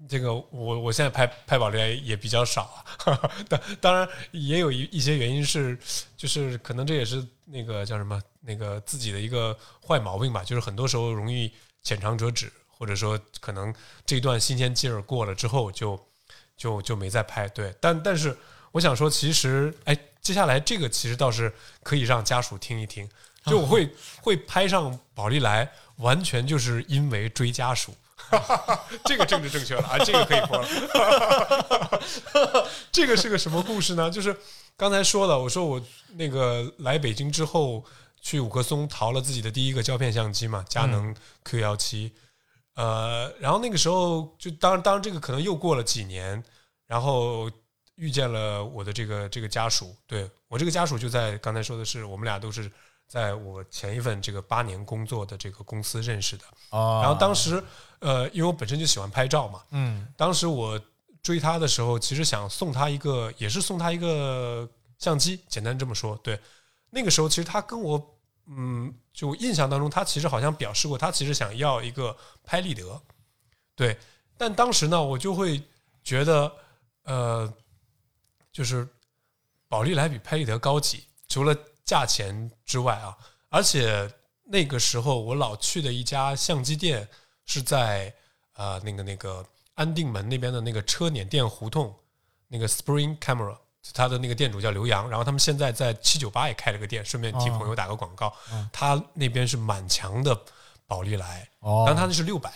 这个我我现在拍拍宝丽来也比较少啊。当当然也有一一些原因是，就是可能这也是那个叫什么那个自己的一个坏毛病吧，就是很多时候容易浅尝辄止，或者说可能这段新鲜劲儿过了之后就就就没再拍。对，但但是我想说，其实哎，接下来这个其实倒是可以让家属听一听。就我会会拍上宝丽来，完全就是因为追家属。这个政治正确了啊，这个可以播了。这个是个什么故事呢？就是刚才说了，我说我那个来北京之后，去五棵松淘了自己的第一个胶片相机嘛，佳能 Q 幺七。呃，然后那个时候就当当然这个可能又过了几年，然后遇见了我的这个这个家属，对我这个家属就在刚才说的是，我们俩都是在我前一份这个八年工作的这个公司认识的。哦，然后当时呃，因为我本身就喜欢拍照嘛，嗯当时我追他的时候，其实想送他一个，也是送他一个相机，简单这么说。对，那个时候其实他跟我，嗯，就印象当中，他其实好像表示过，他其实想要一个拍立得，对。但当时呢，我就会觉得，呃，就是宝丽来比拍立得高级，除了价钱之外啊，而且那个时候我老去的一家相机店是在呃那个那个安定门那边的那个车碾店胡同，那个 Spring Camera，他的那个店主叫刘洋，然后他们现在在七九八也开了个店，顺便替哦朋友打个广告。他那边是满墙的宝丽来，哦，然后他那是六百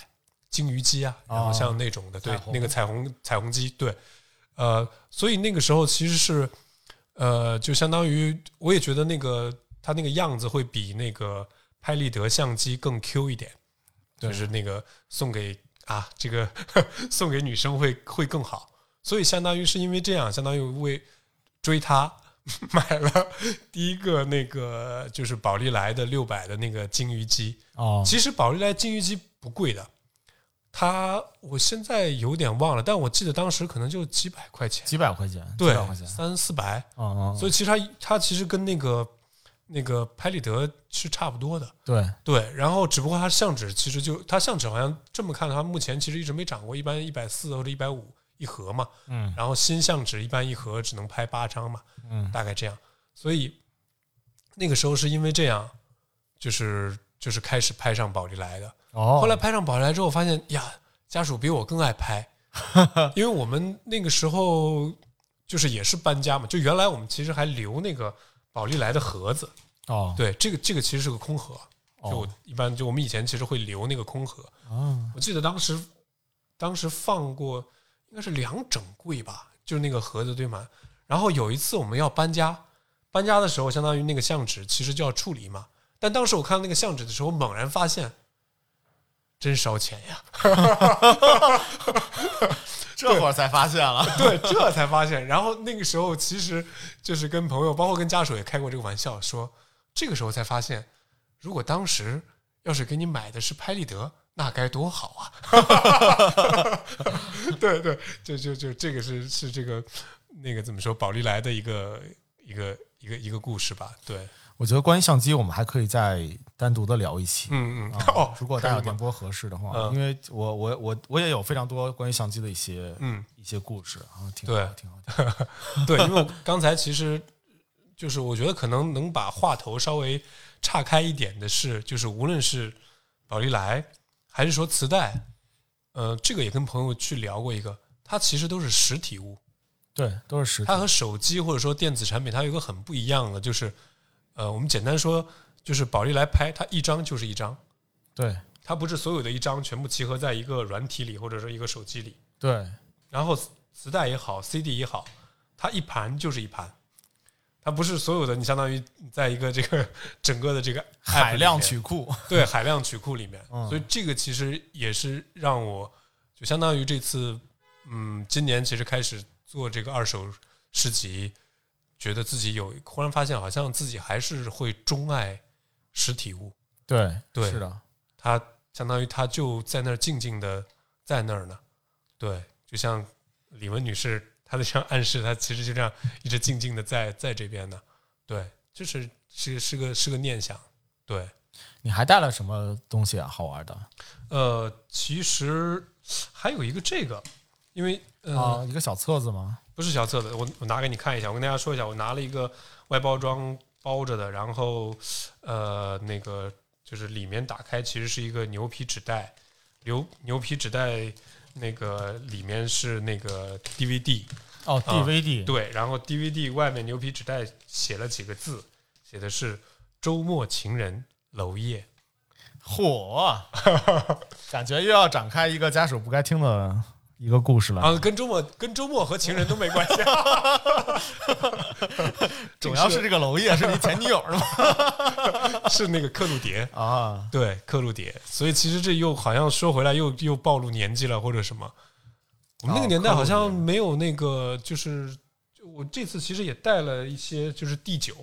金鱼姬啊，然后像那种的，对那个彩虹彩虹机，对，呃，所以那个时候其实是，呃，就相当于我也觉得那个他那个样子会比那个拍立得相机更 Q 一点，就是那个送给啊这个 送给女生会会更好，所以相当于是因为这样，相当于为追他。买了第一个那个就是宝丽来的六百的那个金鱼机，哦，其实宝丽来金鱼机不贵的，它我现在有点忘了，但我记得当时可能就几百块钱，几百块钱，几对百块钱，，三四百，嗯嗯，所以其实它它其实跟那个那个拍立得是差不多的，对，对。然后只不过它相纸其实就它相纸好像这么看的话，目前其实一直没涨过，一般一百四或者一百五一盒嘛，嗯。然后新相纸一般一盒只能拍八张嘛，嗯。大概这样。所以那个时候是因为这样，就是就是开始拍上宝丽来的。哦，后来拍上宝丽来之后，发现呀，家属比我更爱拍，因为我们那个时候就是也是搬家嘛，就原来我们其实还留那个宝丽来的盒子，哦，对，这个这个其实是个空盒，就一般就我们以前其实会留那个空盒，哦，我记得当时当时放过应该是两整柜吧，就是那个盒子堆满。然后有一次我们要搬家，搬家的时候，相当于那个相纸其实就要处理嘛。但当时我看到那个相纸的时候，猛然发现，真烧钱呀！这会儿才发现了，对，这才发现。然后那个时候其实就是跟朋友，包括跟家属也开过这个玩笑，说这个时候才发现，如果当时要是给你买的是拍立得，那该多好啊！对对，就就就这个是是这个那个怎么说，宝丽来的一个一个一个一个故事吧？对，我觉得关于相机，我们还可以再单独的聊一期。嗯嗯，啊哦，如果大家点播合适的话，嗯因为我我我我也有非常多关于相机的一些嗯。一些故事啊，挺对好，挺好。挺好 对，因为刚才其实就是我觉得可能能把话头稍微岔开一点的是，就是无论是宝丽来还是说磁带，呃，这个也跟朋友去聊过一个，它其实都是实体物，对，都是实体它。和手机或者说电子产品它有一个很不一样的，就是呃，我们简单说，就是宝丽来拍它一张就是一张，对它不是所有的一张全部集合在一个软体里或者说一个手机里，对，然后磁带也好，CD 也好，它一盘就是一盘。它不是所有的，你相当于在一个这个 整个的这个海量曲库，对海量曲库里面，嗯。所以这个其实也是让我就相当于这次，嗯，今年其实开始做这个二手市集，觉得自己有忽然发现，好像自己还是会钟爱实体物，对对。是的，它相当于它就在那儿静静的在那儿呢，对，就像李文女士她的这样暗示，他其实就这样一直静静的在在这边呢，对，就是是是个是个念想，对。你还带了什么东西啊？好玩的呃，其实还有一个这个，因为呃、啊，一个小册子吗？不是小册子，我我拿给你看一下。我跟大家说一下，我拿了一个外包装包着的，然后呃那个就是里面打开其实是一个牛皮纸袋，牛牛皮纸袋那个里面是那个 DVD，哦，DVD，对，然后 DVD 外面牛皮纸袋写了几个字，写的是“周末情人娄烨”。火，感觉又要展开一个家属不该听的一个故事了。啊，跟周末跟周末和情人都没关系、啊，主要是这个娄烨是你前女友是吗？是那个克鲁蝶，啊，对克鲁蝶，所以其实这又好像说回来又又暴露年纪了或者什么。我们那个年代好像没有那个，就是我这次其实也带了一些，就是第九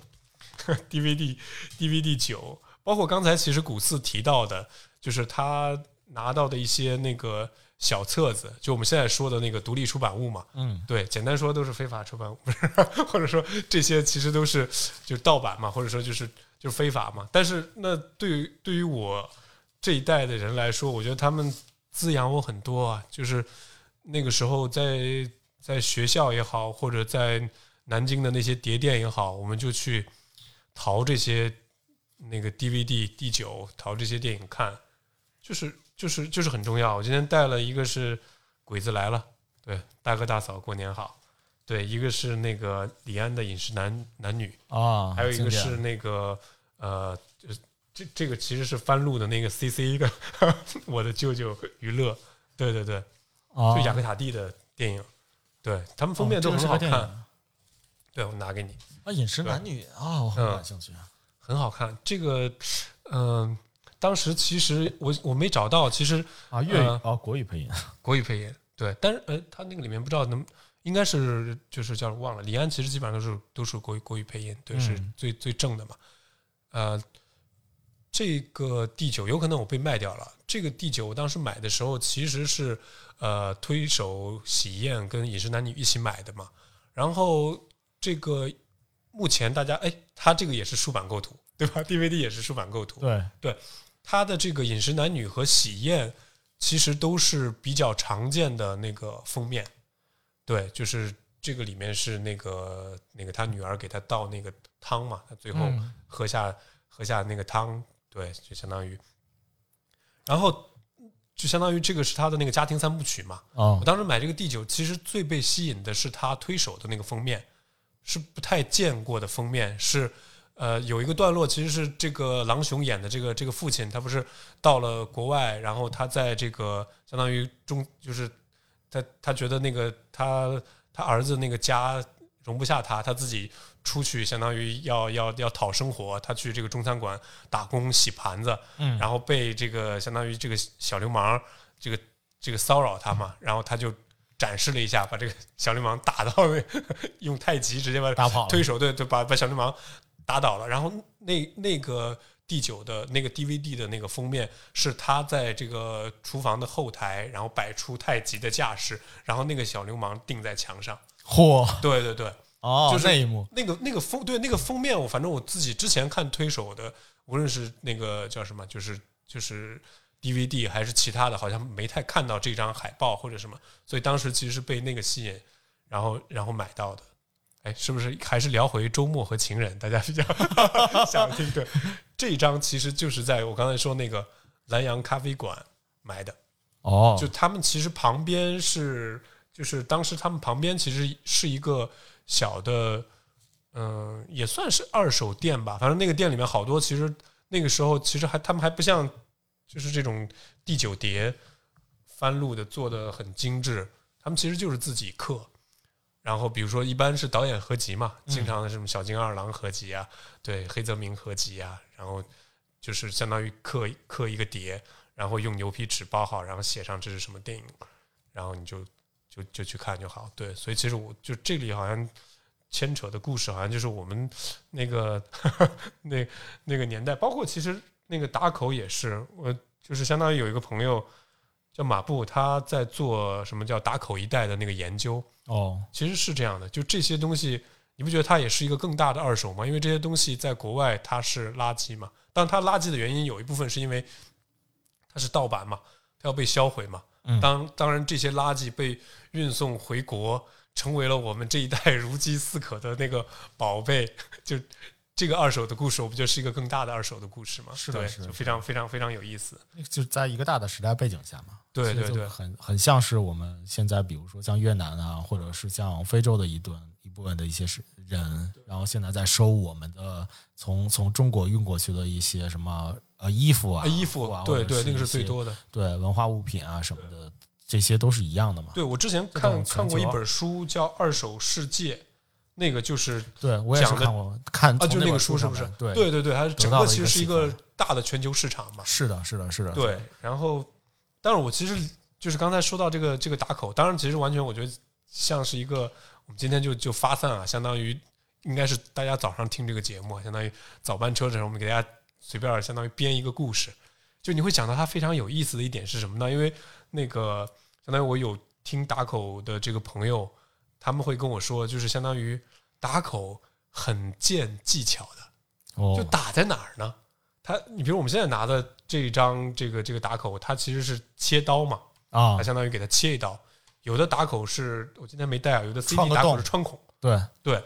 DVD DVD 九，包括刚才其实古四提到的，就是他拿到的一些那个小册子，就我们现在说的那个独立出版物嘛，嗯，对，简单说都是非法出版物，不是，或者说这些其实都是就是盗版嘛，或者说就是就是非法嘛。但是那对于对于我这一代的人来说，我觉得他们滋养我很多啊。就是那个时候在在学校也好，或者在南京的那些碟店也好，我们就去淘这些那个 DVD 第九，淘这些电影看，就是就是就是很重要。我今天带了一个是《鬼子来了》。对，大哥大嫂过年好。对，一个是那个李安的《饮食男男女》，啊，还有一个是那个呃，就这这个其实是翻录的那个 CC 的 我的舅舅娱乐，对对对，啊就雅克塔蒂的电影，对他们封面都很好看。对，我拿给你，啊，饮食男女啊，我很嗯感兴趣。很好看。这个，嗯、当时其实我我没找到，其实啊，粤语呃哦，国语配音 国语配音，对，但是呃，他那个里面不知道能，应该是就是叫忘了。李安其实基本上都是都是国语国语配音，对，是嗯最最正的嘛。呃，这个第九有可能我被卖掉了。这个第九我当时买的时候其实是呃推手喜宴跟饮食男女一起买的嘛。然后这个目前大家哎，它这个也是竖版构图，对吧？DVD 也是竖版构图，对对，它的这个饮食男女和喜宴其实都是比较常见的那个封面，对，就是这个里面是那个那个他女儿给他倒那个汤嘛，他最后嗯。喝下、喝下那个汤，对，就相当于，然后就相当于这个是他的那个家庭三部曲嘛。哦。我当时买这个第九，其实最被吸引的是他推手的那个封面，是不太见过的封面，是呃有一个段落其实是这个狼雄演的这个这个父亲，他不是到了国外，然后他在这个相当于中就是他他觉得那个他他儿子那个家容不下他，他自己出去相当于要要要讨生活，他去这个中餐馆打工洗盘子，嗯。然后被这个相当于这个小流氓这个这个骚扰他嘛，然后他就展示了一下，把这个小流氓打到那 用太极直接把打跑了。推手对对把把小流氓打倒了，然后那那个第九的那个 DVD 的那个封面是他在这个厨房的后台，然后摆出太极的架势，然后那个小流氓钉在墙上，嚯。对对对，哦，就是那一幕。那个那个封对那个封面，我反正我自己之前看推手的，无论是那个叫什么，就是就是 DVD 还是其他的，好像没太看到这张海报或者什么，所以当时其实是被那个吸引，然后然后买到的。哎，是不是还是聊回周末和情人？大家比较 想听对，这一张其实就是在我刚才说那个蓝洋咖啡馆买的。哦，就他们其实旁边是，就是当时他们旁边其实是一个小的，嗯、也算是二手店吧。反正那个店里面好多，其实那个时候其实还他们还不像，就是这种第九碟翻录的做的很精致，他们其实就是自己刻。然后比如说一般是导演合集嘛，经常的什么小津二郎合集啊，对黑泽明合集啊，然后就是相当于刻刻一个碟，然后用牛皮纸包好，然后写上这是什么电影，然后你就就就去看就好。对，所以其实我就这里好像牵扯的故事，好像就是我们那个 那那个年代，包括其实那个打口也是，我就是相当于有一个朋友叫马布，他在做什么叫打口一代的那个研究。哦，其实是这样的，就这些东西，你不觉得它也是一个更大的二手吗？因为这些东西在国外它是垃圾嘛，但它垃圾的原因有一部分是因为它是盗版嘛，它要被销毁嘛。嗯当当然这些垃圾被运送回国，成为了我们这一代 如饥似渴的那个宝贝。就这个二手的故事，我不就是一个更大的二手的故事吗？是的是的就非常非常非常有意思。就在一个大的时代背景下嘛。对对对很很像是我们现在，比如说像越南啊，或者是像非洲的一顿一部分的一些是人，然后现在在收我们的从从中国运过去的一些什么呃衣服啊、衣服啊，对对，那个是最多的。对文化物品啊什么的，这些都是一样的嘛。对我之前看看过一本书叫《二手世界》，那个就是对我也是看过看啊，就从那个书是不是？对对对对，它整个其实是一个大的全球市场嘛。是的，是的，是的，对，然后，但是我其实就是刚才说到这个这个打口，当然其实完全我觉得像是一个我们今天就就发散啊，相当于应该是大家早上听这个节目啊，相当于早班车的时候，我们给大家随便相当于编一个故事，就你会讲到它非常有意思的一点是什么呢？因为那个相当于我有听打口的这个朋友，他们会跟我说，就是相当于打口很见技巧的。哦就打在哪儿呢？它，你比如我们现在拿的这一张这个这个打口，它其实是切刀嘛，啊它，相当于给它切一刀。有的打口是我今天没带啊，有的 CD 打口是穿孔，对，对，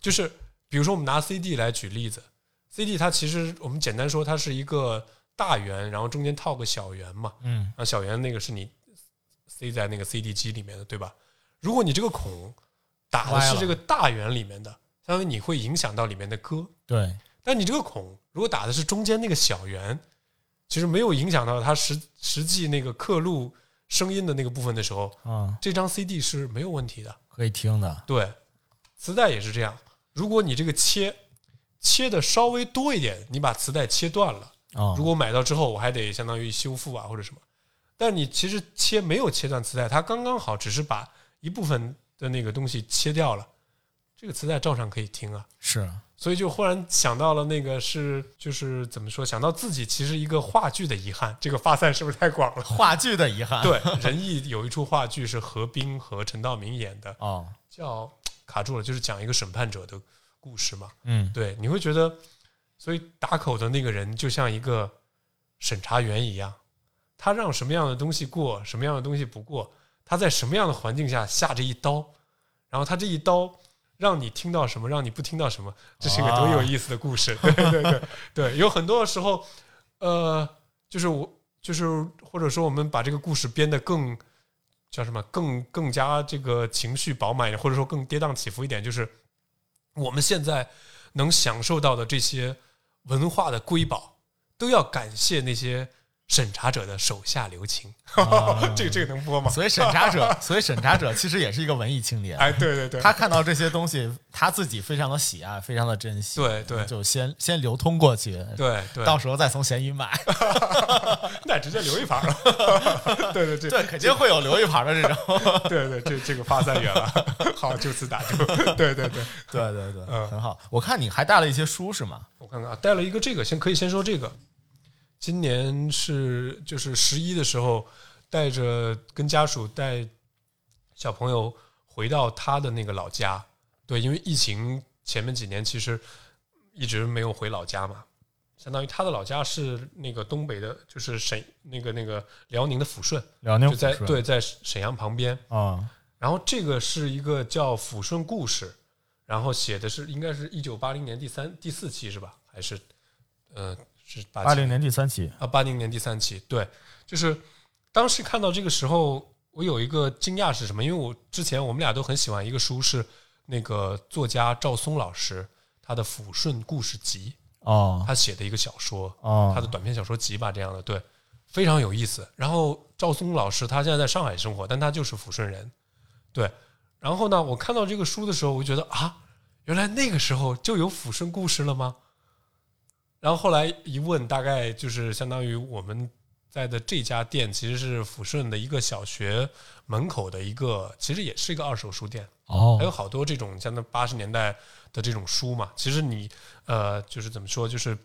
就是比如说我们拿 CD 来举例子，CD 它其实我们简单说它是一个大圆，然后中间套个小圆嘛，嗯，啊，小圆那个是你塞在那个 CD 机里面的，对吧？如果你这个孔打的是这个大圆里面的，相当于你会影响到里面的歌。对，但你这个孔如果打的是中间那个小圆，其实没有影响到它实实际那个刻录声音的那个部分的时候，啊，这张 CD 是没有问题的。可以听的，对，磁带也是这样。如果你这个切切的稍微多一点，你把磁带切断了，啊，如果买到之后我还得相当于修复啊或者什么，但你其实切没有切断磁带，它刚刚好，只是把一部分的那个东西切掉了，这个磁带照常可以听啊。是啊所以就忽然想到了那个是就是怎么说，想到自己其实一个话剧的遗憾，这个发散是不是太广了？话剧的遗憾，，对，仁义有一出话剧是何冰和陈道明演的，哦，叫卡住了，就是讲一个审判者的故事嘛。嗯，对，你会觉得，所以打口的那个人就像一个审查员一样，他让什么样的东西过，什么样的东西不过，他在什么样的环境下下这一刀，然后他这一刀让你听到什么，让你不听到什么，这是一个多有意思的故事。对对对对，有很多时候，呃，就是我就是或者说我们把这个故事编得更叫什么，更更加这个情绪饱满一点，或者说更跌宕起伏一点，就是我们现在能享受到的这些文化的瑰宝，都要感谢那些审查者的手下留情。啊 这个这个能播吗？所以审查者，所以审查者其实也是一个文艺青年，哎，对对对，他看到这些东西，他自己非常的喜爱，非常的珍惜，对对就先先流通过去，对对，到时候再从闲鱼买，那直接留一盘了。对对对对，肯定会有留一盘的这种，对对，这这个发散远了。好，就此打住。对对对，对对对，嗯很好。我看你还带了一些书是吗？我看看啊，带了一个这个，先可以先说这个。今年是就是十一的时候，带着跟家属带小朋友回到他的那个老家。对，因为疫情前面几年其实一直没有回老家嘛，相当于他的老家是那个东北的，就是沈那个那个辽宁的抚顺，辽宁就在对在沈阳旁边。啊，然后这个是一个叫《抚顺故事》，然后写的是应该是一九八零年第三第四期是吧？还是呃是八八零年第三期啊八零年第三期？对，就是当时看到这个时候，我有一个惊讶是什么？因为我之前我们俩都很喜欢一个书，是那个作家赵松老师他的《抚顺故事集》，哦他写的一个小说，哦，他的短篇小说集吧，这样的，对，非常有意思。然后赵松老师他现在在上海生活，但他就是抚顺人，对。然后呢，我看到这个书的时候，我就觉得啊，原来那个时候就有抚顺故事了吗？然后后来一问，大概就是相当于我们在的这家店其实是抚顺的一个小学门口的一个，其实也是一个二手书店。哦还有好多这种像那八十年代的这种书嘛。其实你呃，就是怎么说，就是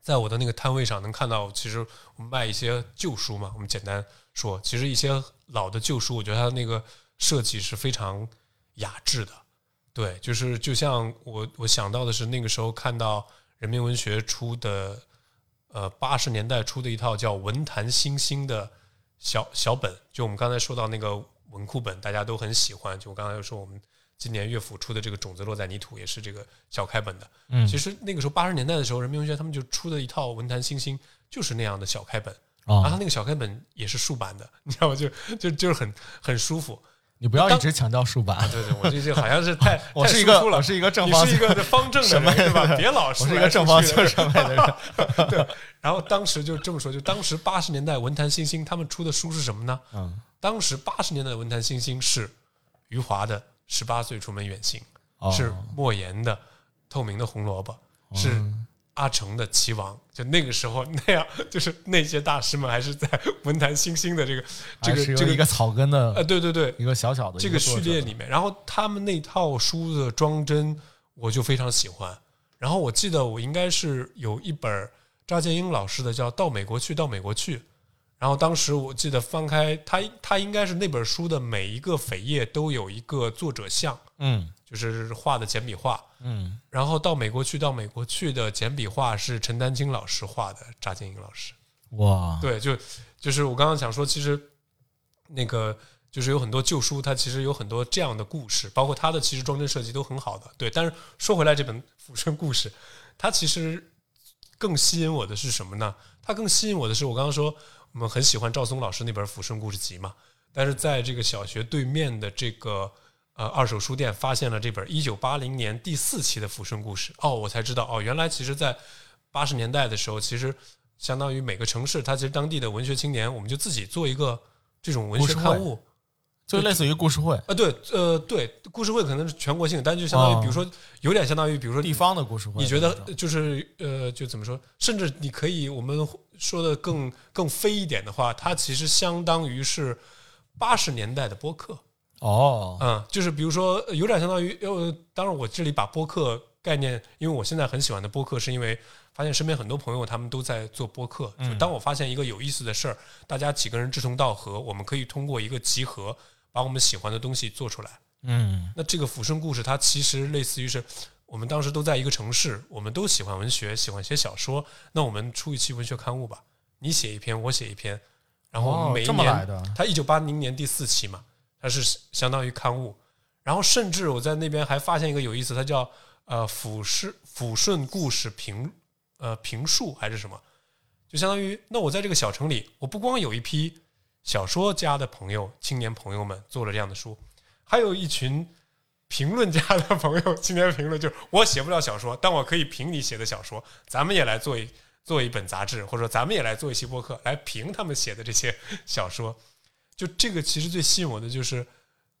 在我的那个摊位上能看到，其实我们卖一些旧书嘛。我们简单说，其实一些老的旧书，我觉得它那个设计是非常雅致的。对，就是就像我我想到的是，那个时候看到人民文学出的，呃，八十年代出的一套叫《文坛新星》的小小本，就我们刚才说到那个文库本，大家都很喜欢。就我刚才又说，我们今年乐府出的这个《种子落在泥土》也是这个小开本的。嗯其实那个时候八十年代的时候，人民文学他们就出的一套《文坛新星》，就是那样的小开本。然后那个小开本也是竖版的，你知道吗？就就就是很很舒服。你不要一直强调竖版，对对，我这这好像是太 我是一个太输出了我是一个正方你是一个方正的什么人对吧？别老我是是一个正方形审美的人。对，然后当时就这么说，就当时八十年代文坛新星他们出的书是什么呢？嗯，当时八十年代的文坛新星是余华的《十八岁出门远行》，哦是莫言的《透明的红萝卜》，是阿成的《棋王》。就那个时候那样，就是那些大师们还是在文坛新兴的这个这个这个一个草根的呃，对对对，一个小小的这个序列里面，然后他们那套书的装帧我就非常喜欢。然后我记得我应该是有一本扎建英老师的叫《到美国去，到美国去》，然后当时我记得翻开他，他应该是那本书的每一个扉页都有一个作者像，嗯就是画的简笔画。嗯然后到美国去，到美国去的简笔画是陈丹青老师画的，扎建英老师。哇，对，就就是我刚刚想说，其实那个就是有很多旧书，它其实有很多这样的故事，包括它的其实装帧设计都很好的。对，但是说回来，这本《抚顺故事》，它其实更吸引我的是什么呢？它更吸引我的是，我刚刚说我们很喜欢赵松老师那本《抚顺故事集》嘛，但是在这个小学对面的这个呃二手书店发现了这本一九八零年第四期的《抚顺故事》，哦，我才知道哦，原来其实在八十年代的时候，其实相当于每个城市，它其实当地的文学青年，我们就自己做一个这种文学刊物。就类似于故事会，啊，对，呃，对，故事会可能是全国性的，但就相当于，哦比如说，有点相当于，比如说地方的故事会。你觉得就是呃，就怎么说？甚至你可以我们说的更更飞一点的话，它其实相当于是八十年代的播客。哦，嗯，就是比如说，呃有点相当于，呃，当然我这里把播客概念，因为我现在很喜欢的播客，是因为发现身边很多朋友他们都在做播客。就当我发现一个有意思的事儿，大家几个人志同道合，我们可以通过一个集合，把我们喜欢的东西做出来。嗯那这个抚顺故事，它其实类似于是我们当时都在一个城市，我们都喜欢文学，喜欢写小说，那我们出一期文学刊物吧，你写一篇，我写一篇，然后哦每一年，的它一九八零年第四期嘛，它是相当于刊物，然后甚至我在那边还发现一个有意思，它叫呃抚顺抚顺故事评呃评述还是什么，就相当于那我在这个小城里，我不光有一批小说家的朋友、青年朋友们做了这样的书，还有一群评论家的朋友，青年评论就是我写不了小说，但我可以评你写的小说，咱们也来做一做一本杂志，或者说咱们也来做一期播客，来评他们写的这些小说。就这个其实最吸引我的就是，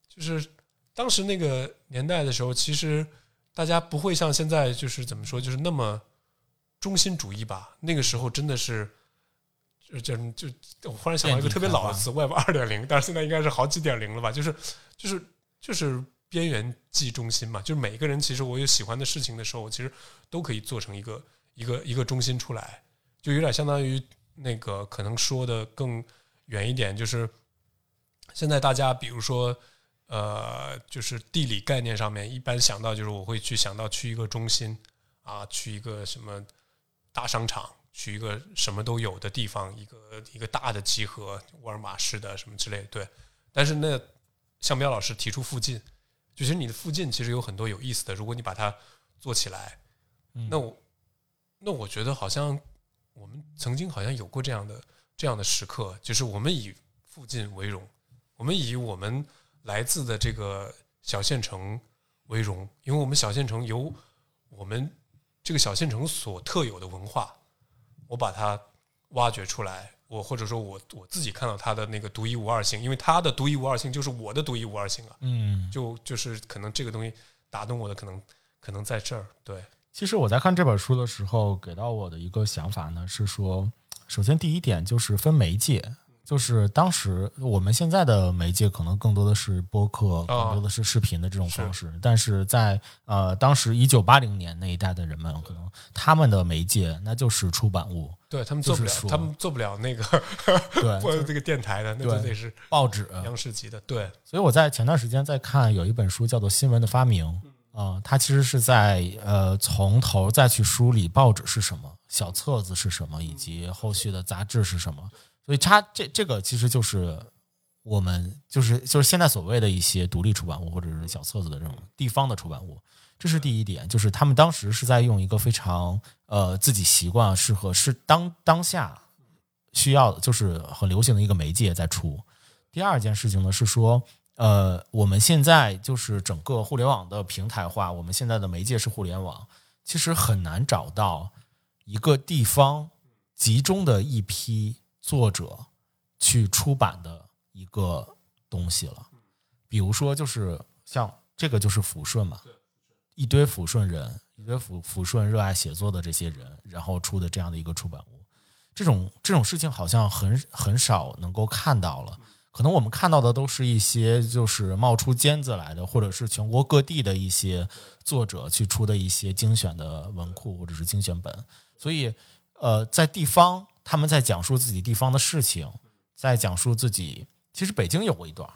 就是当时那个年代的时候，其实大家不会像现在就是怎么说，就是那么中心主义吧。那个时候真的是。就就就，我忽然想到一个特别老的词，Web 二点零，但是现在应该是好几点零了吧？就是就是就是边缘即中心嘛，就是每个人其实我有喜欢的事情的时候，我其实都可以做成一个一个一个中心出来，就有点相当于那个可能说的更远一点，就是现在大家比如说呃，就是地理概念上面，一般想到就是我会去想到去一个中心啊，去一个什么大商场。去一个什么都有的地方，一个一个大的集合，沃尔玛式的什么之类的，对。但是那向彪老师提出附近，就其实你的附近其实有很多有意思的，如果你把它做起来，那我那我觉得好像我们曾经好像有过这样的这样的时刻，就是我们以附近为荣，我们以我们来自的这个小县城为荣，因为我们小县城有我们这个小县城所特有的文化。我把它挖掘出来，我或者说我我自己看到它的那个独一无二性，因为它的独一无二性就是我的独一无二性啊，嗯，就就是可能这个东西打动我的可能可能在这儿，对，其实我在看这本书的时候，给到我的一个想法呢是说，首先第一点就是分媒介，就是当时我们现在的媒介可能更多的是播客，更多的是视频的这种方式，但是在呃当时一九八零年那一代的人们，可能他们的媒介那就是出版物，对他们做不了他们做不了那个对，播这个电台的，那就得是报纸，央视级的，对，所以我在前段时间在看有一本书叫做《新闻的发明》，啊、它其实是在呃从头再去梳理报纸是什么，小册子是什么，以及后续的杂志是什么。所以它这这个其实就是我们就是就是现在所谓的一些独立出版物或者是小册子的这种地方的出版物。这是第一点，就是他们当时是在用一个非常呃自己习惯、适合是当当下需要，就是很流行的一个媒介在出。第二件事情呢是说，呃，我们现在就是整个互联网的平台化，我们现在的媒介是互联网，其实很难找到一个地方集中的一批作者去出版的一个东西了。比如说，就是像这个就是抚顺嘛，一堆抚顺人，一堆抚抚顺热爱写作的这些人，然后出的这样的一个出版物，这种这种事情好像很很少能够看到了。可能我们看到的都是一些就是冒出尖子来的，或者是全国各地的一些作者去出的一些精选的文库或者是精选本。所以，呃，在地方他们在讲述自己地方的事情，在讲述自己。其实北京有过一段，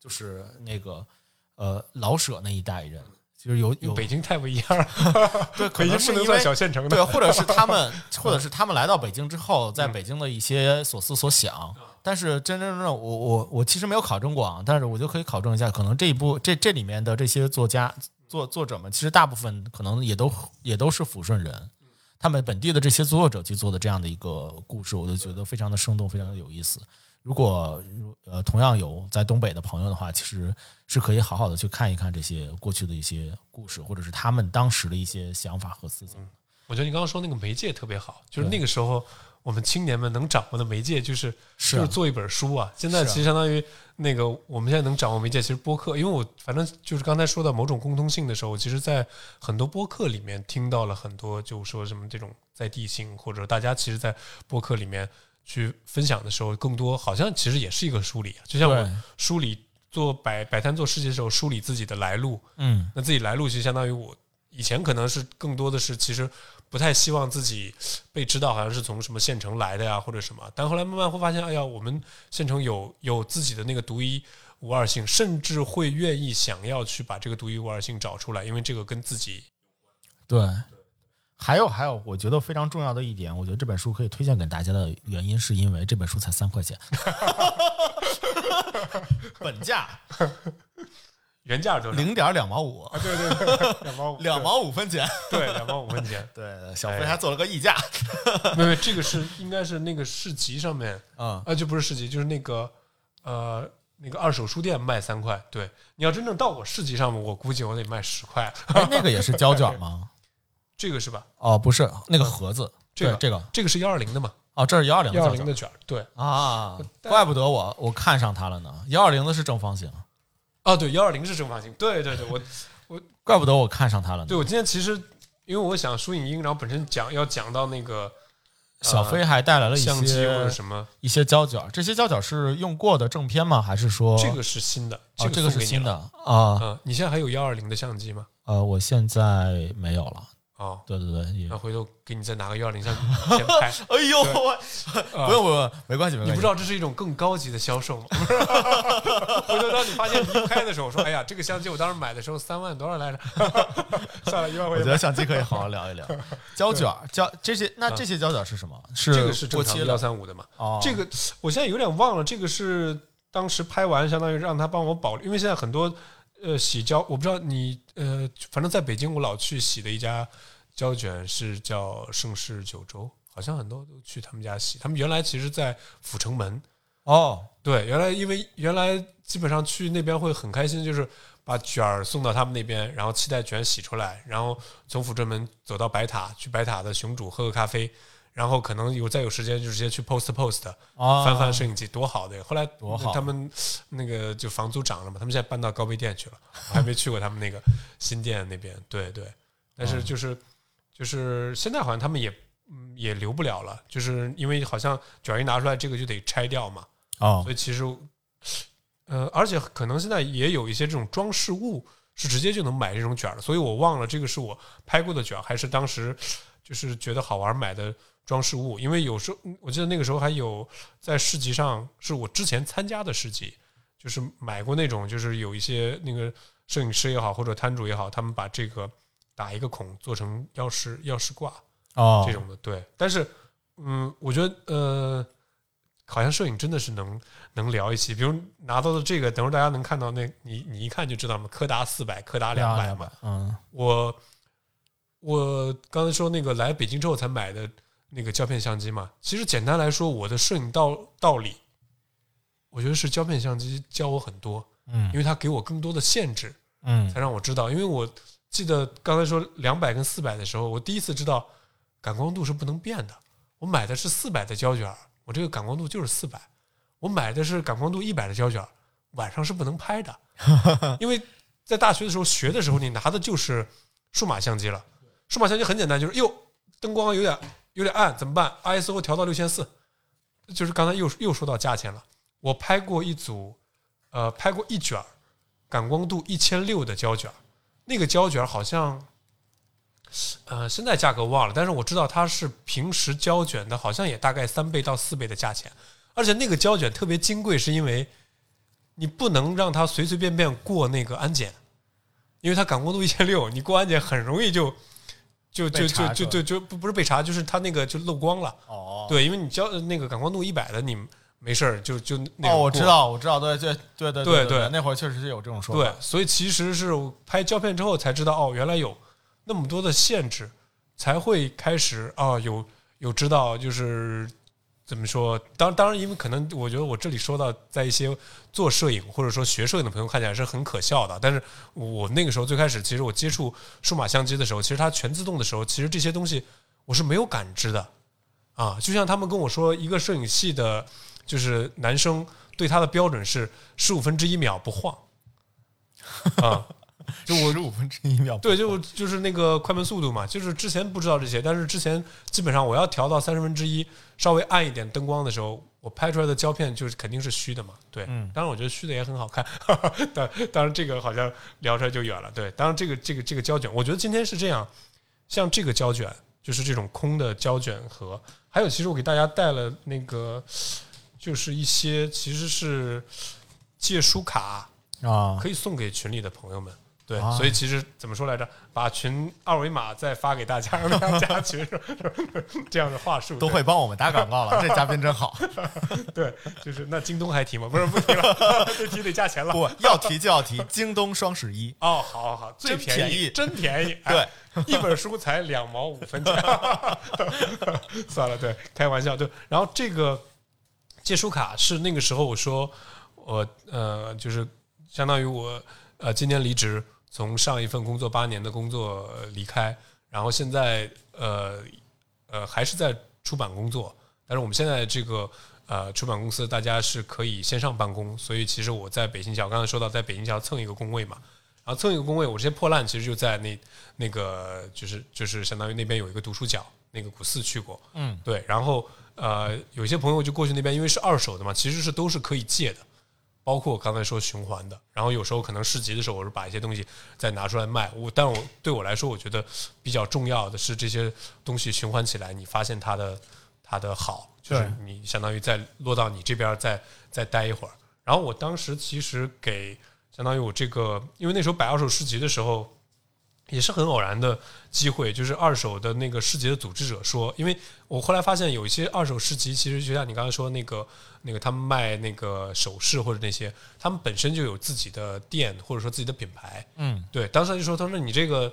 就是那个呃老舍那一代人，就是有有北京太不一样了，对，可北京能是因为不能算小县城的，对，或者是他们，或者是他们来到北京之后，在北京的一些所思所想。但是真真正正，我我我其实没有考证过啊，但是我就可以考证一下，可能这一部这这里面的这些作家作作者们，其实大部分可能也都也都是抚顺人，他们本地的这些作者去做的这样的一个故事，我就觉得非常的生动，非常的有意思。如果呃同样有在东北的朋友的话，其实是可以好好的去看一看这些过去的一些故事，或者是他们当时的一些想法和思想。我觉得你刚刚说那个媒介特别好，就是那个时候我们青年们能掌握的媒介就是是。就是做一本书啊。现在其实相当于那个我们现在能掌握媒介，其实播客，因为我反正就是刚才说到某种共通性的时候，其实在很多播客里面听到了很多，就说什么这种在地性，或者大家其实，在播客里面去分享的时候，更多好像其实也是一个梳理，啊。就像我梳理做摆摆摊做事情的时候，梳理自己的来路，嗯，那自己来路其实相当于我以前可能是更多的是其实不太希望自己被知道，好像是从什么县城来的呀或者什么，但后来慢慢会发现，哎呀，我们县城有有自己的那个独一无二性，甚至会愿意想要去把这个独一无二性找出来，因为这个跟自己对。还有还有，我觉得非常重要的一点，我觉得这本书可以推荐给大家的原因，是因为这本书才三块钱，本价原价多少？零点两毛五，对对对，两毛五，两毛五分钱。对两毛五分钱。对，小飞还做了个溢价。没有，没有这个是应该是那个市集上面嗯，啊，就不是市集，就是那个呃那个二手书店卖三块。对，你要真正到我市集上面，我估计我得卖十块。哎，那个也是胶卷吗？这个是吧？哦，不是，那个盒子。这个这个这个是幺二零的嘛？哦，这是幺二零幺二零的卷，对啊，怪不得我我看上它了呢。幺二零的是正方形，啊，对，幺二零是正方形，对对对，我我怪不得我看上它了呢。对我今天其实因为我想输影音，然后本身讲要讲到那个小飞还带来了一相机或者些什么，一些胶卷，这些胶卷是用过的正片吗？还是说这个是新的，哦，这个是新的了。啊？嗯，你现在还有幺二零的相机吗？呃，我现在没有了。哦，对对对，也那回头给你再拿个幺二零相机先拍。哎呦，不用不用，没关系没关系。你不知道这是一种更高级的销售吗？回头当你发现你一拍的时候，说：“哎呀，这个相机我当时买的时候三万多少来着？” 算了，一万块钱。我觉得相机可以好好聊一聊。胶卷胶这些，那这些胶卷是什么？是这个是正常幺过期了三五的嘛？哦，这个我现在有点忘了，这个是当时拍完，相当于让他帮我保，因为现在很多呃洗胶，我不知道你呃，反正在北京我老去洗的一家胶卷是叫盛世九州，好像很多都去他们家洗。他们原来其实，在阜成门，哦，对，原来因为原来基本上去那边会很开心，就是把卷儿送到他们那边，然后期待卷洗出来，然后从阜成门走到白塔，去白塔的雄主喝个咖啡，然后可能有再有时间就直接去 post post 啊翻翻摄影机，多好的呀！后来多好他们那个就房租涨了嘛，他们现在搬到高碑店去了，我还没去过他们那个新店那边。对对，但是就是就是现在好像他们也嗯也留不了了，就是因为好像卷儿一拿出来，这个就得拆掉嘛，哦所以其实呃，而且可能现在也有一些这种装饰物是直接就能买这种卷儿的，所以我忘了这个是我拍过的卷儿，还是当时就是觉得好玩买的装饰物。因为有时候我记得那个时候还有在市集上，是我之前参加的市集，就是买过那种，就是有一些那个摄影师也好，或者摊主也好，他们把这个打一个孔做成钥匙钥匙挂哦这种的，对。但是嗯，我觉得呃。好像摄影真的是能能聊一期，比如拿到的这个，等会儿大家能看到那，你你一看就知道嘛，柯达四百，柯达两百嘛。嗯我我刚才说那个来北京之后才买的那个胶片相机嘛，其实简单来说，我的摄影道道理，我觉得是胶片相机教我很多，嗯因为它给我更多的限制，嗯才让我知道。因为我记得刚才说两百跟四百的时候，我第一次知道感光度是不能变的。我买的是四百的胶卷，我这个感光度就是四百。我买的是感光度一百的胶卷，晚上是不能拍的，因为在大学的时候学的时候，你拿的就是数码相机了。数码相机很简单，就是哟，灯光有点有点暗，怎么办？ISO 调到六千四，就是刚才又又说到价钱了。我拍过一组，呃，拍过一卷感光度一千六的胶卷，那个胶卷好像，呃，现在价格忘了，但是我知道它是平时胶卷的，好像也大概三倍到四倍的价钱，而且那个胶卷特别金贵，是因为你不能让它随随便便过那个安检，因为它感光度一千六，你过安检很容易就就就就就就就不不是被查，就是它那个就漏光了。哦。对，因为你胶那个感光度一百的，你没事儿就就那哦，我知道，我知道，对对对对对对对，那会儿确实是有这种说法，，对所以其实是我拍胶片之后才知道，哦，原来有那么多的限制，才会开始啊、有有知道就是怎么说？当当然，因为可能我觉得我这里说到，在一些做摄影或者说学摄影的朋友看起来是很可笑的，但是我那个时候最开始，其实我接触数码相机的时候，其实它全自动的时候，其实这些东西我是没有感知的啊。就像他们跟我说，一个摄影系的，就是男生对他的标准是十五分之一秒不晃啊。就我十五分之一秒，对，就就是那个快门速度嘛，就是之前不知道这些，但是之前基本上我要调到三十分之一，稍微暗一点灯光的时候，我拍出来的胶片就是肯定是虚的嘛。对，嗯当然我觉得虚的也很好看，当当然这个好像聊出来就远了。对，当然这个这个这个胶卷，我觉得今天是这样，像这个胶卷就是这种空的胶卷盒，还有其实我给大家带了那个，就是一些其实是借书卡，啊，可以送给群里的朋友们。对，啊所以其实怎么说来着？把群二维码再发给大家，让大家加 群，这样的话术都会帮我们打广告了，这嘉宾真好。对，就是那京东还提吗？不是不提了，这提得加钱了。不要提就要提，京东双十一，哦，好好好，最真便便宜真便宜。对哎，一本书才两毛五分钱。算了，对，开玩笑。对，然后这个借书卡是那个时候我说我呃，就是相当于我呃今年离职，从上一份工作八年的工作呃离开，然后现在呃呃还是在出版工作，但是我们现在这个呃出版公司大家是可以线上办公，所以其实我在北新桥，刚才说到在北新桥蹭一个工位嘛，然后蹭一个工位，我这些破烂其实就在那那个就是就是相当于那边有一个读书角，那个古寺去过，嗯，对，然后呃有些朋友就过去那边，因为是二手的嘛，其实是都是可以借的。包括我刚才说循环的，然后有时候可能市集的时候，我是把一些东西再拿出来卖。我，但我对我来说，我觉得比较重要的是这些东西循环起来，你发现它的它的好，就是你相当于再落到你这边再再待一会儿。然后我当时其实给相当于我这个，因为那时候摆二手市集的时候，也是很偶然的机会，就是二手的那个市集的组织者说，因为我后来发现有一些二手市集，其实就像你刚才说那个那个他们卖那个首饰或者那些，他们本身就有自己的店或者说自己的品牌。嗯，对，当时他就说，他说你这个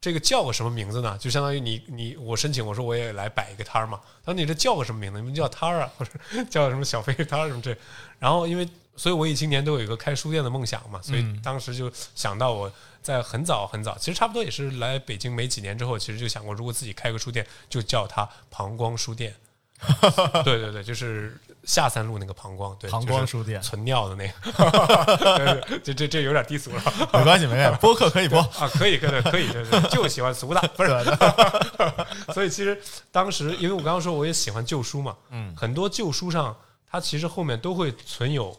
这个叫个什么名字呢？就相当于你你我申请，我说我也来摆一个摊儿嘛。他说你这叫个什么名字？你们叫摊儿啊，或者叫什么小飞摊儿什么这。然后因为所以文艺青年都有一个开书店的梦想嘛，所以当时就想到我在很早很早，其实差不多也是来北京没几年之后，其实就想过，如果自己开个书店，就叫它膀胱书店。对对对，就是下三路那个膀胱，对，膀胱书店。存尿的那个，这这这有点低俗了，没关系没关系，播客可以播。啊，可以可以可以，对对，就喜欢俗的，不是，所以其实当时因为我刚刚说我也喜欢旧书嘛，嗯，很多旧书上它其实后面都会存有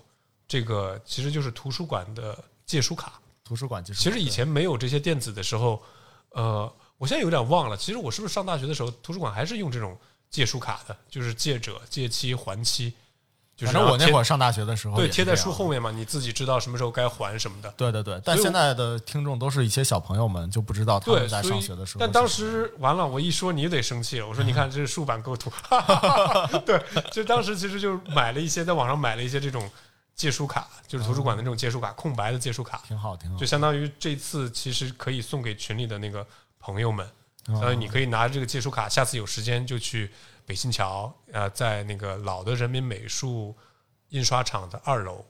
这个，其实就是图书馆的借书卡，图书馆借书，其实以前没有这些电子的时候，呃，我现在有点忘了，其实我是不是上大学的时候图书馆还是用这种。借书卡的，就是借者借期还期，就是我那会儿上大学的时候，对，贴在书后面嘛，你自己知道什么时候该还什么的。对对对，但现在的听众都是一些小朋友们，就不知道他们在上学的时候。但当时完了，我一说你得生气了，我说你看这是竖版构图，对，就当时其实就买了一些，在网上买了一些这种借书卡，就是图书馆的那种借书卡，空白的借书卡，挺好挺好，就相当于这次其实可以送给群里的那个朋友们。所以你可以拿这个借书卡，下次有时间就去北新桥，呃，在那个老的人民美术印刷厂的二楼，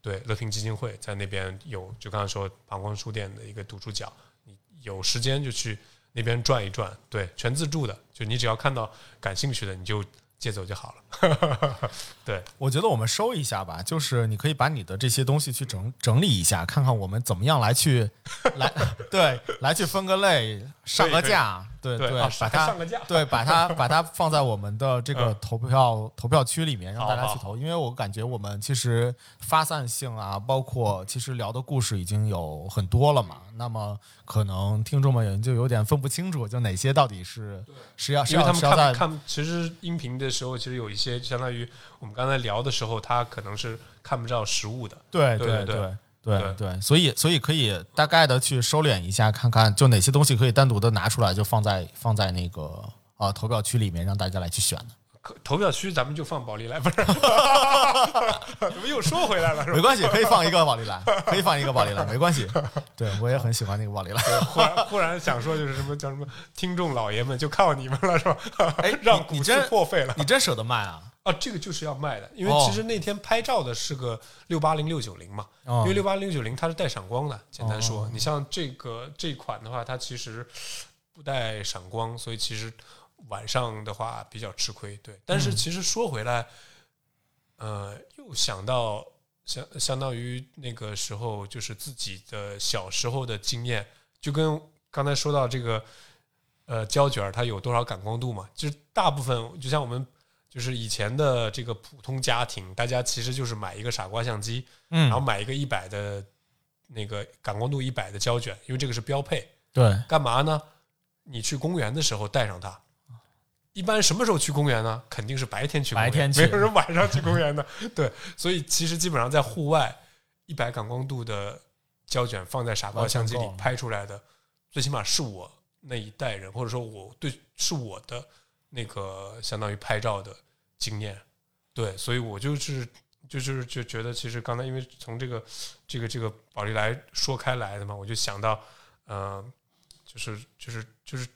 对，乐平基金会在那边有，就刚才说膀胱书店的一个读书角，你有时间就去那边转一转，对，全自助的，就你只要看到感兴趣的，你就。借走就好了。对，我觉得我们收一下吧，就是你可以把你的这些东西去整整理一下，看看我们怎么样来去来 对来去分个类，上个架，对对，把它上个架，对，把它把它放在我们的这个投票投票区里面，让大家去投。因为我感觉我们其实发散性啊，包括其实聊的故事已经有很多了嘛，那么。可能听众们就有点分不清楚，就哪些到底是是要，因为他们看看，其实音频的时候，其实有一些相当于我们刚才聊的时候，他可能是看不到实物的。对对对对对，所以所以可以大概的去收敛一下，看看就哪些东西可以单独的拿出来，就放在放在那个啊投票区里面，让大家来去选的。投票区咱们就放宝丽来，不是？怎么又说回来了？没关系，可以放一个宝丽来，可以放一个宝丽来，没关系。对我也很喜欢那个宝丽来。忽然忽然想说，就是什么叫什么？听众老爷们就靠你们了，是吧？哎，让股市破费了，你真舍得卖啊？啊，这个就是要卖的，因为其实那天拍照的是个六八零六九零嘛，因为六八零六九零它是带闪光的。简单说，你像这个这款的话，它其实不带闪光，所以其实。晚上的话比较吃亏，对。但是其实说回来，呃，又想到相相当于那个时候，就是自己的小时候的经验，就跟刚才说到这个，呃，胶卷它有多少感光度嘛？就是大部分，就像我们就是以前的这个普通家庭，大家其实就是买一个傻瓜相机，嗯，然后买一个一百的那个感光度一百的胶卷，因为这个是标配。对，干嘛呢？你去公园的时候带上它。一般什么时候去公园呢？肯定是白天去，白天去没有人晚上去公园的。对，所以其实基本上在户外，一百感光度的胶卷放在傻瓜相机里拍出来的，最起码是我那一代人，或者说我对是我的那个相当于拍照的经验。对，所以我就是就是就觉得，其实刚才因为从这个这个这个宝丽来说开来的嘛，我就想到，嗯，就是就是就是。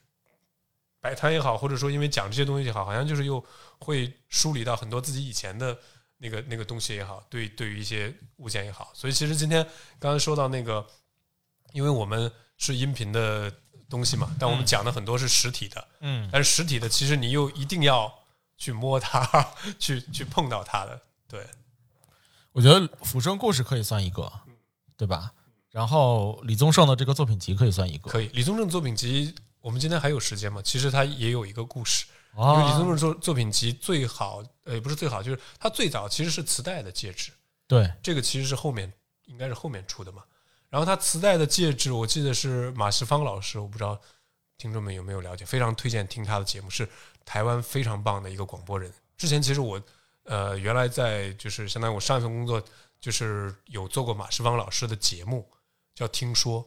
摆摊也好，或者说因为讲这些东西也好，好像就是又会梳理到很多自己以前的那个那个东西也好，对对于一些物件也好。所以其实今天刚才说到那个，因为我们是音频的东西嘛，但我们讲的很多是实体的，嗯，但是实体的其实你又一定要去摸它，去去碰到它的。对，我觉得《浮生故事》可以算一个，对吧？然后李宗盛的这个作品集可以算一个，可以。李宗盛作品集。我们今天还有时间吗？其实他也有一个故事，因为李宗盛作作品集最好，呃，不是最好，就是他最早其实是磁带的介质。对，这个其实是后面应该是后面出的嘛。然后他磁带的戒指，我记得是马世芳老师，我不知道听众们有没有了解，非常推荐听他的节目，是台湾非常棒的一个广播人。之前其实我呃原来在就是相当于我上一份工作就是有做过马世芳老师的节目，叫听说。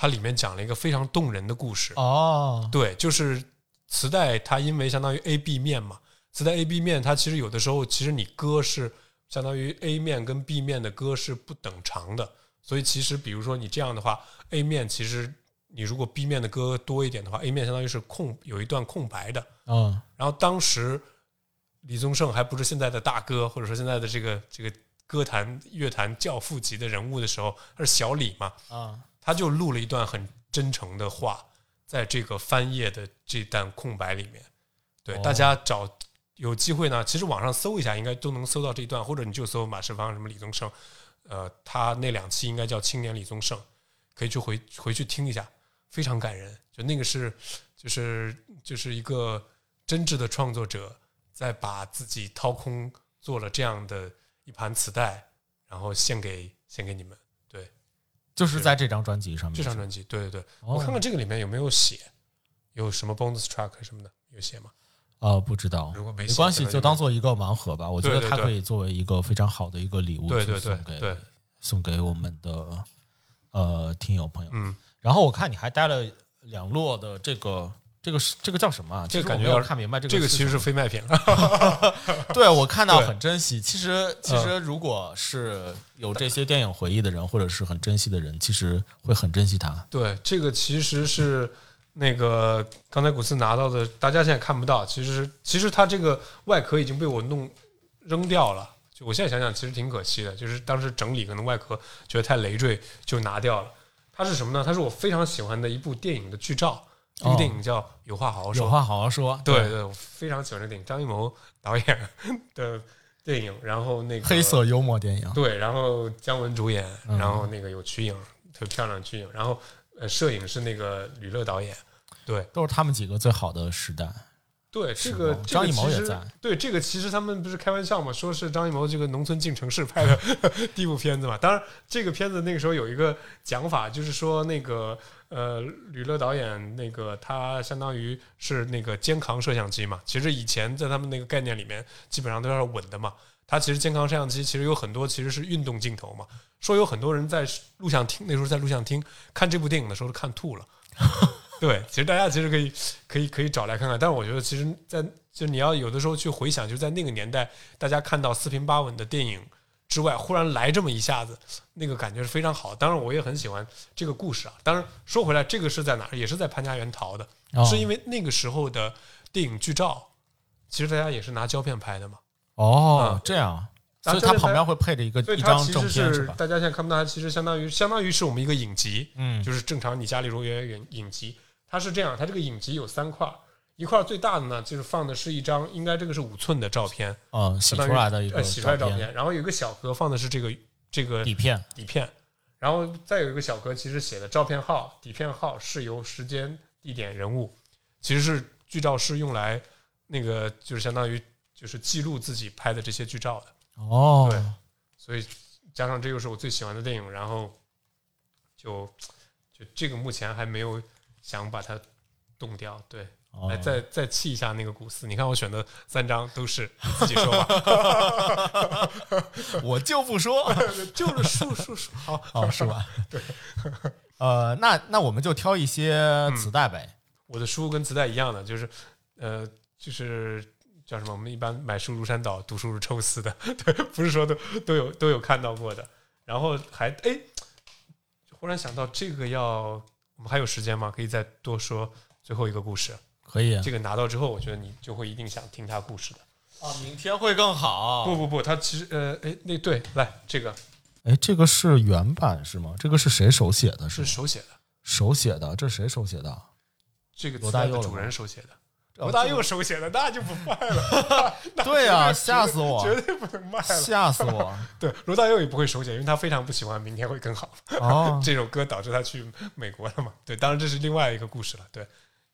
它里面讲了一个非常动人的故事哦，对，就是磁带，它因为相当于 A B 面嘛，磁带 A B 面，它其实有的时候，其实你歌是相当于 A 面跟 B 面的歌是不等长的，所以其实比如说你这样的话，A 面其实你如果 B 面的歌多一点的话，A 面相当于是空有一段空白的。嗯然后当时李宗盛还不是现在的大哥，或者说现在的这个这个歌坛乐坛教父级的人物的时候，他是小李嘛，啊他就录了一段很真诚的话，在这个翻页的这段空白里面。对，哦大家找有机会呢，其实网上搜一下，应该都能搜到这一段，或者你就搜马世芳什么李宗盛，呃，他那两期应该叫青年李宗盛，可以去回回去听一下，非常感人。就那个是就是就是一个真挚的创作者，在把自己掏空做了这样的一盘磁带，然后献给献给你们。对，就是在这张专辑上面。这张专辑，对对对，哦我看看这个里面有没有写，有什么 bonus track 什么的，有写吗？呃，不知道，如果没没关系，就当做一个盲盒吧。我觉得它可以作为一个非常好的一个礼物，对对对送给对，送给我们的呃听友朋友。嗯，然后我看你还带了两摞的这个。这个是这个叫什么这个感觉要是看明白这个这个其实是非卖品，对我看到很珍惜。其实其实如果是有这些电影回忆的人，或者是很珍惜的人，其实会很珍惜它。对，这个其实是那个刚才古斯拿到的，大家现在看不到。其实其实它这个外壳已经被我弄扔掉了。就我现在想想，其实挺可惜的。就是当时整理可能外壳觉得太累赘，就拿掉了。它是什么呢？它是我非常喜欢的一部电影的剧照。这部哦电影叫《有话好好说有》。话好好说。对对，我非常喜欢这电影，张艺谋导演的电影，然后那个黑色幽默电影。对，然后姜文主演，嗯然后那个有瞿颖，特别漂亮的瞿颖，然后呃，摄影是那个吕乐导演，对都是他们几个最好的时代。对，是这个张艺谋也在对这个其实他们不是开玩笑嘛，说是张艺谋这个农村进城市拍的 第一部片子嘛。当然，这个片子那个时候有一个讲法，就是说那个呃，吕乐导演那个他相当于是那个肩扛摄像机嘛。其实以前在他们那个概念里面，基本上都是稳的嘛。他其实肩扛摄像机其实有很多其实是运动镜头嘛。说有很多人在录像厅那时候在录像厅看这部电影的时候都看吐了。对，其实大家其实可以可以可以找来看看，但是我觉得其实在，就你要有的时候去回想，就在那个年代，大家看到四平八稳的电影之外，忽然来这么一下子，那个感觉是非常好。当然，我也很喜欢这个故事啊。当然，说回来，这个是在哪儿？也是在潘家园淘的，哦是因为那个时候的电影剧照，其实大家也是拿胶片拍的嘛。哦嗯，这样，咱所以它旁边会配着一个一张正片是吧？大家现在看不到，它其实相当于相当于是我们一个影集，嗯，就是正常你家里如果有影影集，它是这样，它这个影集有三块儿，一块儿最大的呢就是放的是一张，应该这个是五寸的照片，嗯，洗出来的一个呃洗出来照片片，然后有一个小格放的是这个这个底片。底片，然后再有一个小格，其实写的照片号、底片号是由时间、地点、人物，其实是剧照师用来那个就是相当于就是记录自己拍的这些剧照的。哦，对所以加上这又是我最喜欢的电影，然后就就这个目前还没有想把它冻掉。对，哦来再再气一下那个古斯。你看我选的三张都是你自己说吧，我就不说，就是数数数好。哦，是吧？对，呃，那那我们就挑一些磁带呗。我的书跟磁带一样的，就是呃，就是叫什么？我们一般买书如山倒，读书如抽丝的，对，不是说都都有都有看到过的。然后还哎，忽然想到这个要，我们还有时间吗？可以再多说最后一个故事。可以这个拿到之后，我觉得你就会一定想听他故事的。啊，明天会更好。不不不，他其实呃，哎，那对，来这个哎，这个是原版是吗？这个是谁手写的？是吗手写的，手写的，这是谁手写的？这个罗大佑的磁带的主人手写的，哦罗大佑手写的，那就不卖了，对啊、吓死我，绝对不能卖了。吓死我！对，罗大佑也不会手写，因为他非常不喜欢《明天会更好》哦，这首歌，导致他去美国了嘛。对，当然这是另外一个故事了。对，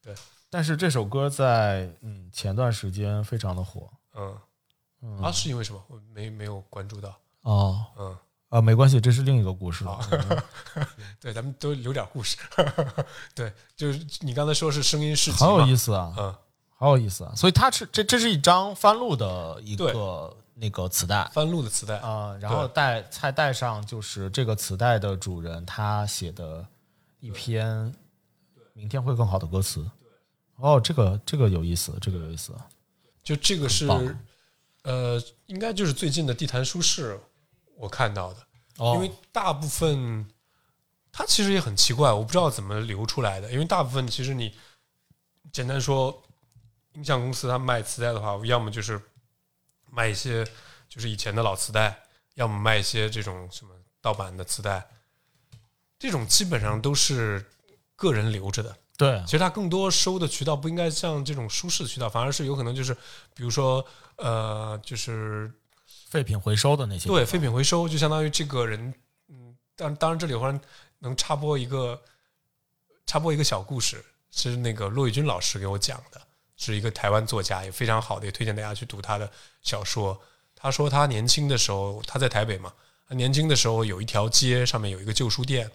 对但是这首歌在嗯前段时间非常的火。嗯，嗯啊，是因为什么？我没没有关注到。哦，嗯，啊，没关系，这是另一个故事了。嗯对，咱们都留点故事。对，就是你刚才说是声音市集好有意思啊，嗯，好有意思啊！所以它是这这是一张翻录的一个那个磁带翻录的磁带。啊、然后带再带上就是这个磁带的主人他写的一篇“明天会更好”的歌词。哦，这个这个有意思，这个有意思。就这个是呃，应该就是最近的地坛书市我看到的，哦，因为大部分它其实也很奇怪，我不知道怎么流出来的，因为大部分其实你简单说，音像公司它卖磁带的话，要么就是卖一些就是以前的老磁带，要么卖一些这种什么盗版的磁带，这种基本上都是个人留着的。对其实它更多收的渠道不应该像这种舒适的渠道，反而是有可能就是比如说呃，就是废品回收的那些，对废品回收，就相当于这个人，嗯，当当然这里忽然能插播一个插播一个小故事，是那个骆玉军老师给我讲的，是一个台湾作家，也非常好的，也推荐大家去读他的小说。他说他年轻的时候，他在台北嘛，他年轻的时候有一条街上面有一个旧书店，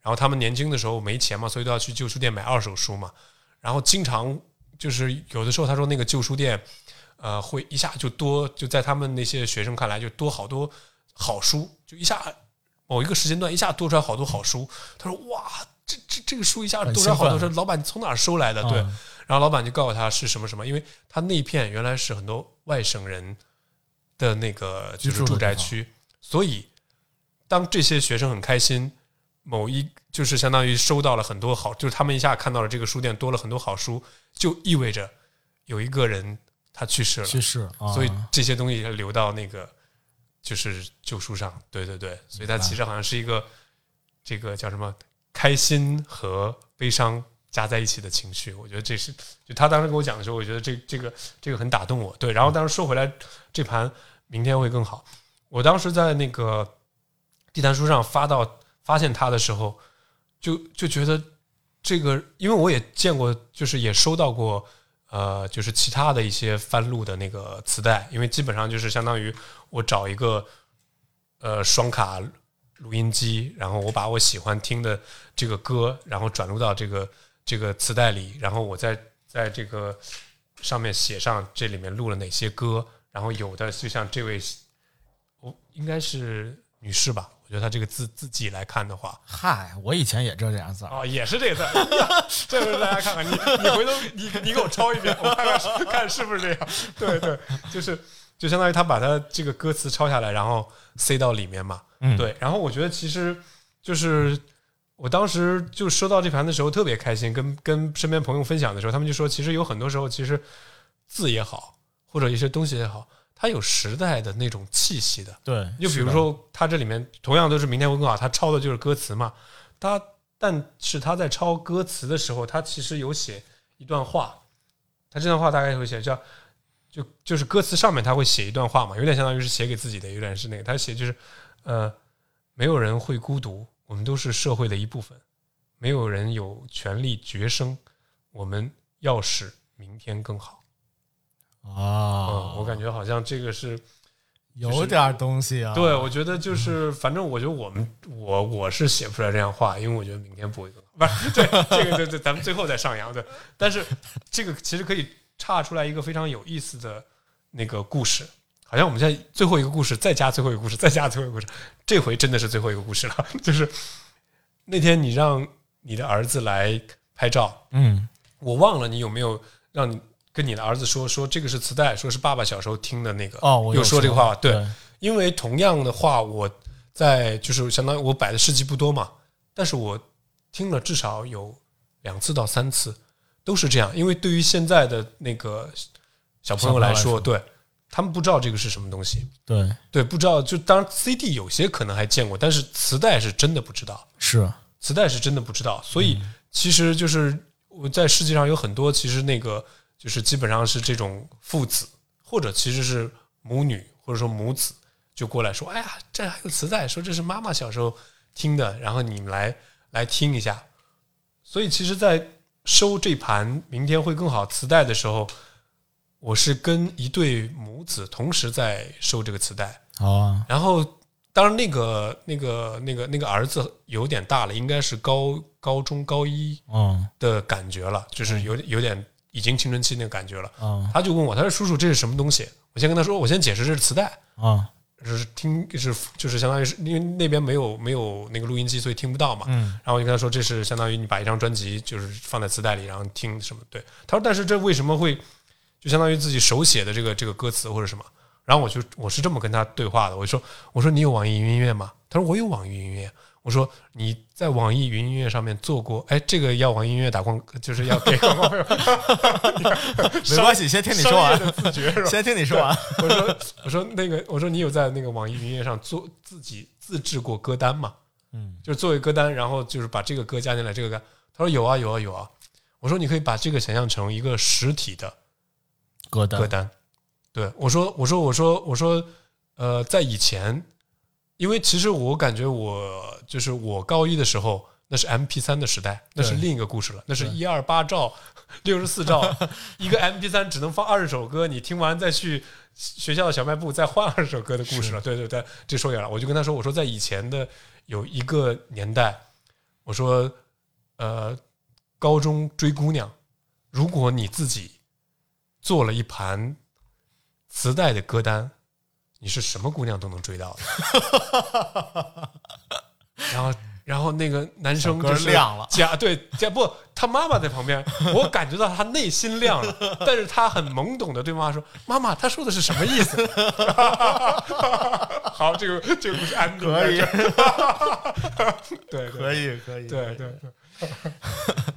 然后他们年轻的时候没钱嘛，所以都要去旧书店买二手书嘛，然后经常就是有的时候他说那个旧书店。呃，会一下就多，就在他们那些学生看来，就多好多好书，就一下某一个时间段一下多出来好多好书。他说：“哇，这这这个书一下多出来好多，说老板你从哪儿收来的？”对，嗯然后老板就告诉他是什么什么，因为他那一片原来是很多外省人的那个就是住宅区，所以当这些学生很开心，某一就是相当于收到了很多好，就是他们一下看到了这个书店多了很多好书，就意味着有一个人他去世了，去世，啊。所以这些东西留到那个就是旧书上，对对对，所以它其实好像是一个这个叫什么开心和悲伤加在一起的情绪。我觉得这是就他当时跟我讲的时候，我觉得这这个这个很打动我。对，然后当时说回来，这盘明天会更好。我当时在那个地摊书上发到发现它的时候，就就觉得这个，因为我也见过，就是也收到过。呃，就是其他的一些翻录的那个磁带，因为基本上就是相当于我找一个呃双卡录音机，然后我把我喜欢听的这个歌，然后转录到这个这个磁带里，然后我在在这个上面写上这里面录了哪些歌，然后有的就像这位，我应该是女士吧，我觉得她这个字自己来看的话，嗨，我以前也这样子，哦，也是这个字儿，这回大家看看，你你回头你你给我抄一遍，我看看看是不是这样。对对，就是就相当于他把他这个歌词抄下来，然后塞到里面嘛。嗯对。然后我觉得其实就是我当时就收到这盘的时候特别开心，跟跟身边朋友分享的时候，他们就说，其实有很多时候，其实字也好，或者一些东西也好，它有时代的那种气息的。对，就比如，说，他这里面同样都是明天会更好，他抄的就是歌词嘛。他但是他在抄歌词的时候，他其实有写一段话。他这段话大概会写叫，就就是歌词上面他会写一段话嘛，有点相当于是写给自己的，有点是那个他写就是，呃，没有人会孤独，我们都是社会的一部分，没有人有权利绝生，我们要使明天更好。啊嗯，，我感觉好像这个是。有点东西啊，对，我觉得就是，反正我觉得我们我我是写不出来这样话，因为我觉得明天不会更好。不是，对这个对对，咱们最后再上扬。对，但是这个其实可以岔出来一个非常有意思的那个故事，好像我们现在最后一个故事，再加最后一个故事，再加最后一个故事，这回真的是最后一个故事了。就是那天你让你的儿子来拍照，嗯，我忘了你有没有让你跟你的儿子说说这个是磁带，说是爸爸小时候听的那个哦，我有说。这个话，对。对，因为同样的话，我在就是相当于我摆的事迹不多嘛，但是我听了至少有两次到三次，都是这样。因为对于现在的那个小朋友来说，小朋友来说。对他们不知道这个是什么东西，对，对，不知道。就当然 CD 有些可能还见过，但是磁带是真的不知道，是，磁带是真的不知道。所以其实就是我在世界上有很多，其实那个就是基本上是这种父子，或者其实是母女，或者说母子，就过来说：“哎呀，这还有磁带，说这是妈妈小时候听的，然后你们来来听一下。”所以其实，在收这盘明天会更好磁带的时候，我是跟一对母子同时在收这个磁带。好啊，然后，当然那个那个那个那个儿子有点大了，应该是高高中高一嗯的感觉了，就是有有点已经青春期那个感觉了。嗯他就问我，他说：“叔叔，这是什么东西？”我先跟他说，我先解释这是磁带，嗯就是听是就是相当于是因为那边没有没有那个录音机，所以听不到嘛。嗯然后我就跟他说，这是相当于你把一张专辑就是放在磁带里，然后听什么。对，他说，但是这为什么会就相当于自己手写的这个这个歌词或者什么？然后我就我是这么跟他对话的，我说我说你有网易云音乐吗？他说我有网易云音乐。我说你在网易云音乐上面做过，哎，这个要网易音乐打广，就是要给广告费，没关系，先听你说完，的自觉是吧？先听你说完。我说我说那个我说你有在那个网易云音乐上做自己自制过歌单吗？嗯，就是作为歌单，然后就是把这个歌加进来，这个歌。他说有啊有啊有啊。我说你可以把这个想象成一个实体的歌单歌单。对我说我说我说我说呃，在以前，因为其实我感觉我就是我高一的时候。那是 M P 三的时代，那是另一个故事了。那是对一二八兆、六十四兆，一个 M P 三只能放二十首歌，你听完再去学校的小卖部再换二十首歌的故事了。对对对，这说远了。我就跟他说，我说在以前的有一个年代，我说呃，高中追姑娘，如果你自己做了一盘磁带的歌单，你是什么姑娘都能追到的。然后，然后那个男生小就是亮了。假对假不，他妈妈在旁边，我感觉到他内心亮了，但是他很懵懂的对妈妈说：“妈妈，他说的是什么意思？” 好，这个这个故事安定可以。对可以，可以，对对对，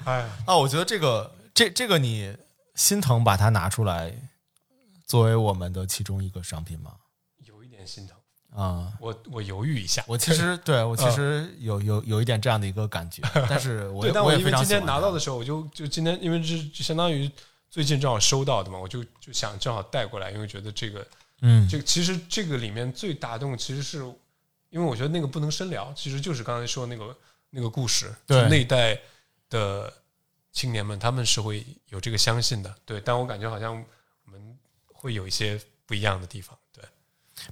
哎，啊，我觉得这个这这个你心疼把它拿出来作为我们的其中一个商品吗？有一点心疼，啊、我我犹豫一下。我其实 对我其实有有有一点这样的一个感觉，但是我对，但我也因为今天拿到的时候，我就就今天因为这就相当于最近正好收到的嘛，我就就想正好带过来，因为觉得这个嗯。这个其实这个里面最打动，其实是因为我觉得那个不能深聊，其实就是刚才说那个那个故事，对。就那一代的青年们他们是会有这个相信的，对，但我感觉好像我们会有一些不一样的地方，对，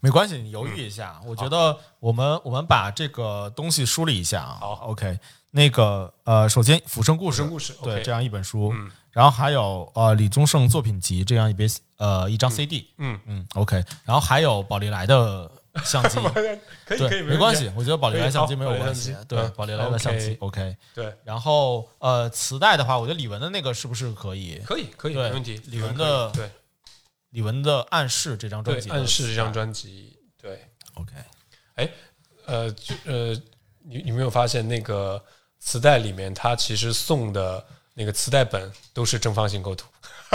没关系，你犹豫一下。我觉得我们我们把这个东西梳理一下啊。好，OK，那个呃，首先《浮生故事》故事对这样一本书，嗯。然后还有呃李宗盛作品集这样一边呃一张 CD，嗯，嗯，OK，然后还有宝丽来的 相机，可以可以对，没关系，，我觉得宝丽来相机没有关系，对嗯，宝丽来的相机 OK。对，然后呃，磁带的话，我觉得李玟的那个是不是可以？可以可以没问题，李玟的对。李玟的《暗示》这张专辑暗示这张专辑，对。OK，呃，就呃，你你没有发现那个磁带里面，它其实送的那个磁带本都是正方形构图。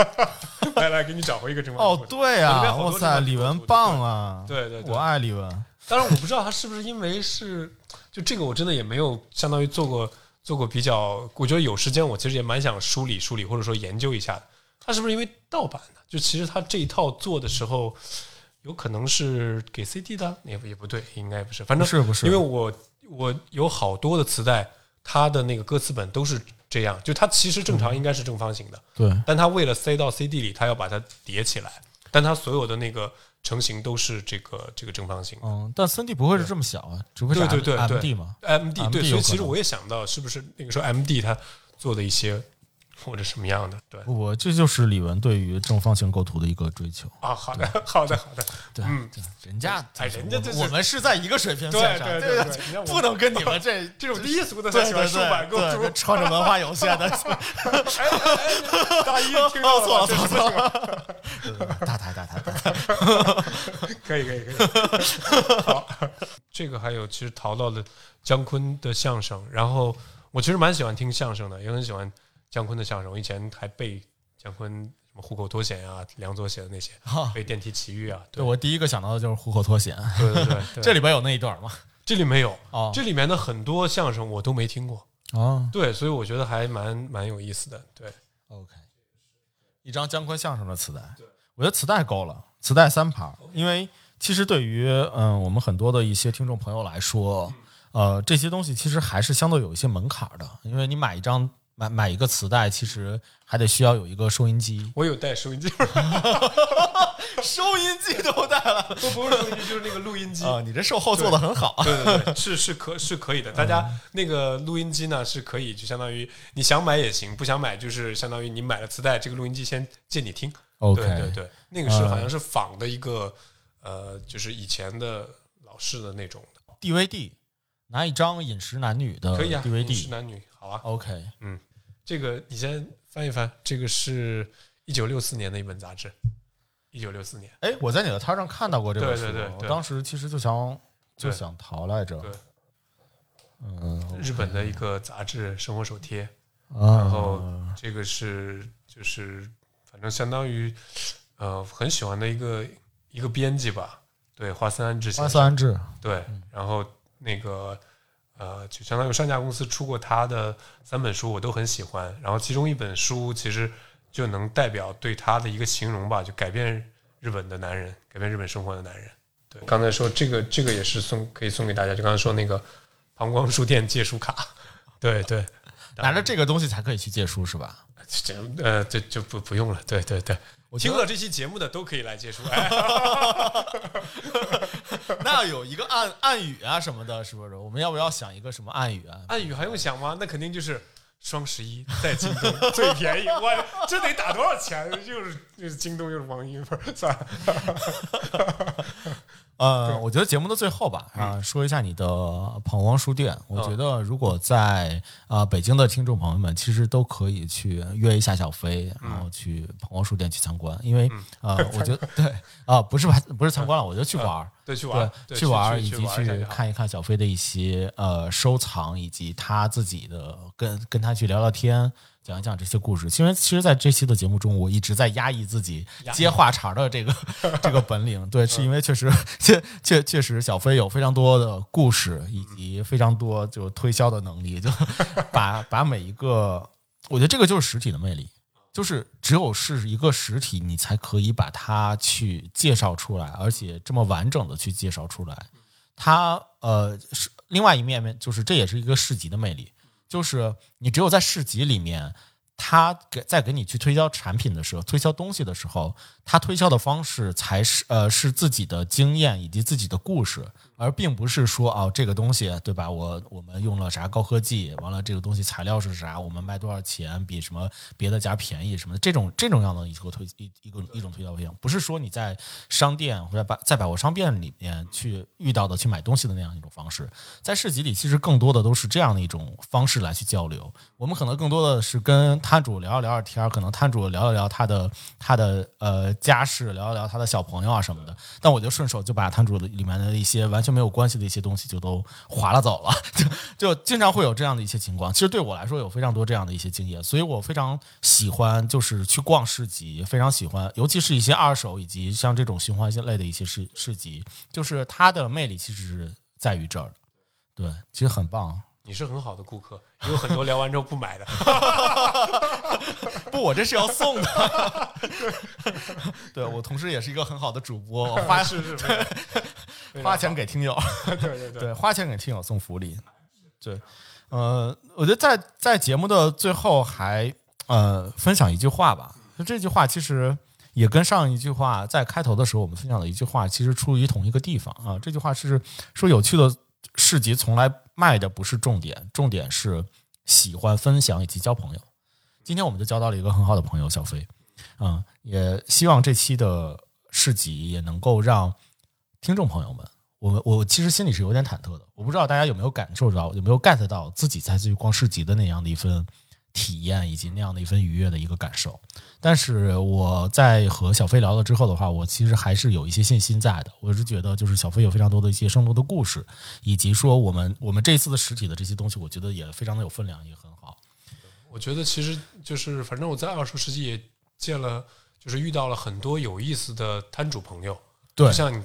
来来，给你找回一个正方形哦。对啊，哇塞，李玟棒啊！对对对我爱李玟。当然，我不知道他是不是因为是就这个，我真的也没有相当于做过做过比较。我觉得有时间，我其实也蛮想梳理梳理，或者说研究一下的。他是不是因为盗版的？就其实他这一套做的时候，有可能是给 CD 的，也不也不对，应该不是。反正是不是因为我我有好多的磁带，它的那个歌词本都是这样，就它其实正常应该是正方形的，对，但它为了塞到 CD 里，它要把它叠起来，但它所有的那个成型都是这个这个正方形。嗯，但三 D 不会是这么小啊，只会是对对对 M 对。M D 嘛？M D 对，MD 所以其实我也想到，是不是那个时候 M D 它做的一些或者什么样的？对我这就是李玟对于正方形构图的一个追求。啊，好的，好的，好的，对，嗯对人家哎人家这我们是在一个水平线上，对对对不能跟你们这 这种低俗的喜欢对竖版构图。穿着文化有限的，大一听到哦，错了错了大台大台大台，可以可以可以。好，这个还有其实淘到了姜昆的相声，然后我其实蛮喜欢听相声的，也很喜欢姜昆的相声。我以前还背姜昆什么《虎口脱险》啊，梁左写的那些，哈背《电梯奇遇》啊。对我第一个想到的就是虎口脱险，对对对对，这里边有那一段吗？这里没有，哦这里面的很多相声我都没听过。哦对，所以我觉得还蛮蛮有意思的。对，，OK，一张姜昆相声的磁带，我觉得磁带够了，磁带三盘儿，因为其实对于嗯我们很多的一些听众朋友来说，呃，这些东西其实还是相对有一些门槛儿的，因为你买一张买买一个磁带，其实还得需要有一个收音机，我有带收音机，收音机都带了不不是收音机，就是那个录音机。啊！你这售后做的很好，对对对，是是可是可以的。大家那个录音机呢是可以，就相当于你想买也行，不想买就是相当于你买了磁带，这个录音机先借你听。OK 对对对，那个是嗯好像是仿的一个呃，就是以前的老式的那种的。DVD 拿一张饮食男女的可以啊饮食男女好啊。OK，这个你先翻一翻，这个是一九六四年的一本杂志，一九六四年。哎，我在你的摊上看到过这本书，对对对对我当时其实就想就想淘来着对，嗯，日本的一个杂志《生活手贴》，然然后这个是就是反正相当于呃很喜欢的一个一个编辑吧，对花森安治先花生色安置，对，然后那个呃，就相当于上家公司出过他的三本书，我都很喜欢。然后其中一本书其实就能代表对他的一个形容吧，就改变日本的男人，改变日本生活的男人。对，刚才说这个这个也是送可以送给大家，就刚才说那个膀胱书店借书卡，对对，拿着这个东西才可以去借书是吧？这呃这就不不用了，对对对。我听了这期节目的都可以来接触，哎，那有一个暗暗语啊什么的，是不是？我们要不要想一个什么暗语啊？暗语还用想吗？那肯定就是双十一在京东最便宜，我 这得打多少钱？又是又是京东又是网易，不是算了。呃，我觉得节目的最后吧，嗯。啊，说一下你的膀胱书店。我觉得如果在呃北京的听众朋友们，其实都可以去约一下小飞，然嗯后去膀胱书店去参观，因为呃，我觉得对啊，不是吧，不是参观了，我觉得去玩儿。对，去玩儿，对，去玩儿以及去看一看小飞的一些呃收藏，以及他自己的跟跟他去聊聊天，讲一讲这些故事。其实，其实，在这期的节目中，我一直在压抑自己接话茬儿的这个 这个本领。对，是因为确实 确确确实小飞有非常多的故事，以及非常多就推销的能力，就 把把每一个，我觉得这个就是实体的魅力。就是只有是一个实体，你才可以把它去介绍出来，而且这么完整的去介绍出来。它呃是另外一面面，就是这也是一个市集的魅力，就是你只有在市集里面，他给在给你去推销产品的时候，推销东西的时候，他推销的方式才是呃是自己的经验以及自己的故事，而并不是说哦这个东西对吧？我我们用了啥高科技，完了这个东西材料是啥，我们卖多少钱，比什么别的家便宜什么的，这种这种样的一个推一一个一种推销方向，不是说你在商店或者百在百货商店里面去遇到的去买东西的那样一种方式，在市集里其实更多的都是这样的一种方式来去交流。我们可能更多的是跟摊主聊一聊天，可能摊主聊一聊他的他的呃家事，聊一聊他的小朋友啊什么的。但我就顺手就把摊主的里面的一些完全没有关系的一些东西就都划拉走了，就就经常会有这样的一些情况。其实对我来说有非常多这样的一些经验，所以我非常喜欢就是去逛市集，非常喜欢，尤其是一些二手以及像这种循环类的一些市市集，就是它的魅力其实是在于这儿的。对，其实很棒。你是很好的顾客，有很多聊完之后不买的。不，我这是要送的。对我同时也是一个很好的主播，我花是是非常非常花钱给听友，对对对 对，花钱给听友送福利。对，呃，我觉得在在节目的最后还呃分享一句话吧，就这句话其实也跟上一句话在开头的时候我们分享的一句话其实出于同一个地方啊。这句话是说有趣的市集从来卖的不是重点，重点是喜欢分享以及交朋友。今天我们就交到了一个很好的朋友小飞，嗯，也希望这期的市集也能够让听众朋友们，我们我其实心里是有点忐忑的，我不知道大家有没有感受到，有没有 get 到自己在去逛市集的那样的一份体验，以及那样的一份愉悦的一个感受。但是我在和小飞聊了之后的话，我其实还是有一些信心在的。我是觉得，就是小飞有非常多的一些生动的故事，以及说我们我们这一次的实体的这些东西，我觉得也非常的有分量，也很好。我觉得其实就是，反正我在二手世纪也见了，就是遇到了很多有意思的摊主朋友。对就像你，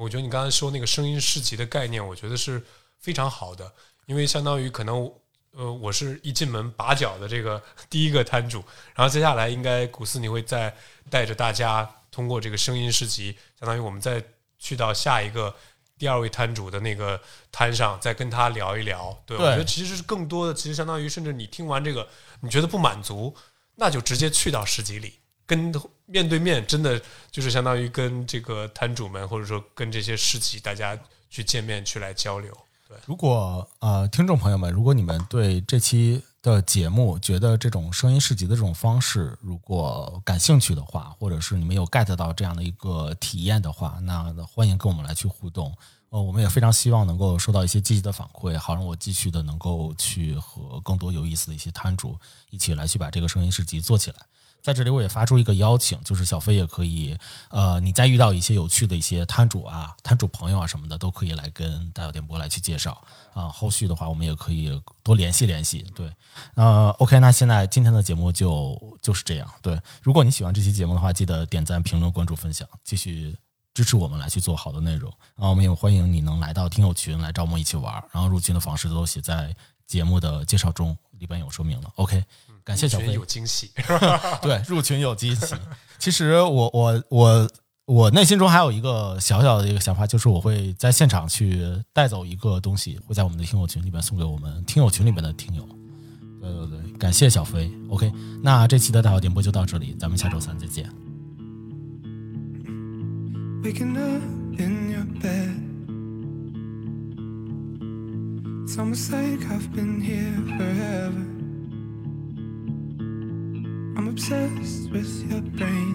我觉得你刚才说那个声音市集的概念，我觉得是非常好的，因为相当于可能呃，我是一进门把脚的这个第一个摊主，然后接下来应该古斯你会再带着大家通过这个声音市集，相当于我们再去到下一个。第二位摊主的那个摊上，再跟他聊一聊。对，对我觉得其实是更多的，其实相当于，甚至你听完这个，你觉得不满足，那就直接去到市集里，跟面对面，真的就是相当于跟这个摊主们，或者说跟这些市集大家去见面，去来交流。对，如果呃，听众朋友们，如果你们对这期的节目觉得这种声音市集的这种方式如果感兴趣的话，或者是你们有 get 到这样的一个体验的话，那欢迎跟我们来去互动。呃，我们也非常希望能够收到一些积极的反馈，好让我继续的能够去和更多有意思的一些摊主一起来去把这个声音市集做起来。在这里我也发出一个邀请，就是小飞也可以，呃，你再遇到一些有趣的一些摊主啊、摊主朋友啊什么的，都可以来跟大小电波来去介绍啊。后续的话，我们也可以多联系联系。对，呃，OK，那现在今天的节目就就是这样。对，如果你喜欢这期节目的话，记得点赞、评论、关注、分享，继续支持我们来去做好的内容。然后我们也欢迎你能来到听友群来找我们一起玩，然后入群的方式都写在节目的介绍中，里边有说明了。OK。感谢小飞有惊喜，对，入群有惊喜。其实我我我我内心中还有一个小小的一个想法，就是我会在现场去带走一个东西，会在我们的听友群里面送给我们听友群里面的听友。对对对，感谢小飞。OK，那这期的大小点播就到这里，咱们下周三再见。I'm obsessed with your brain.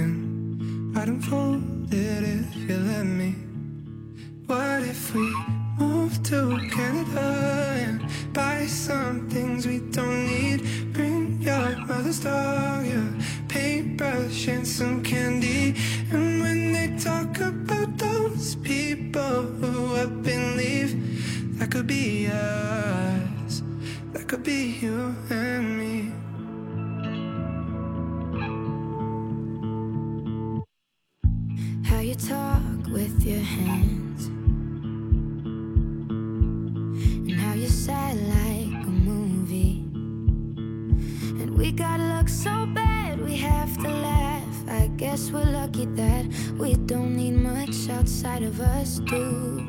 And I'd unfold it if you let me. What if we move to Canada and buy some things we don't need? Bring your mother's dog, your paintbrush, and some candy. And when they talk about those people who up and leave, that could be us. That could be you and me. Of us, do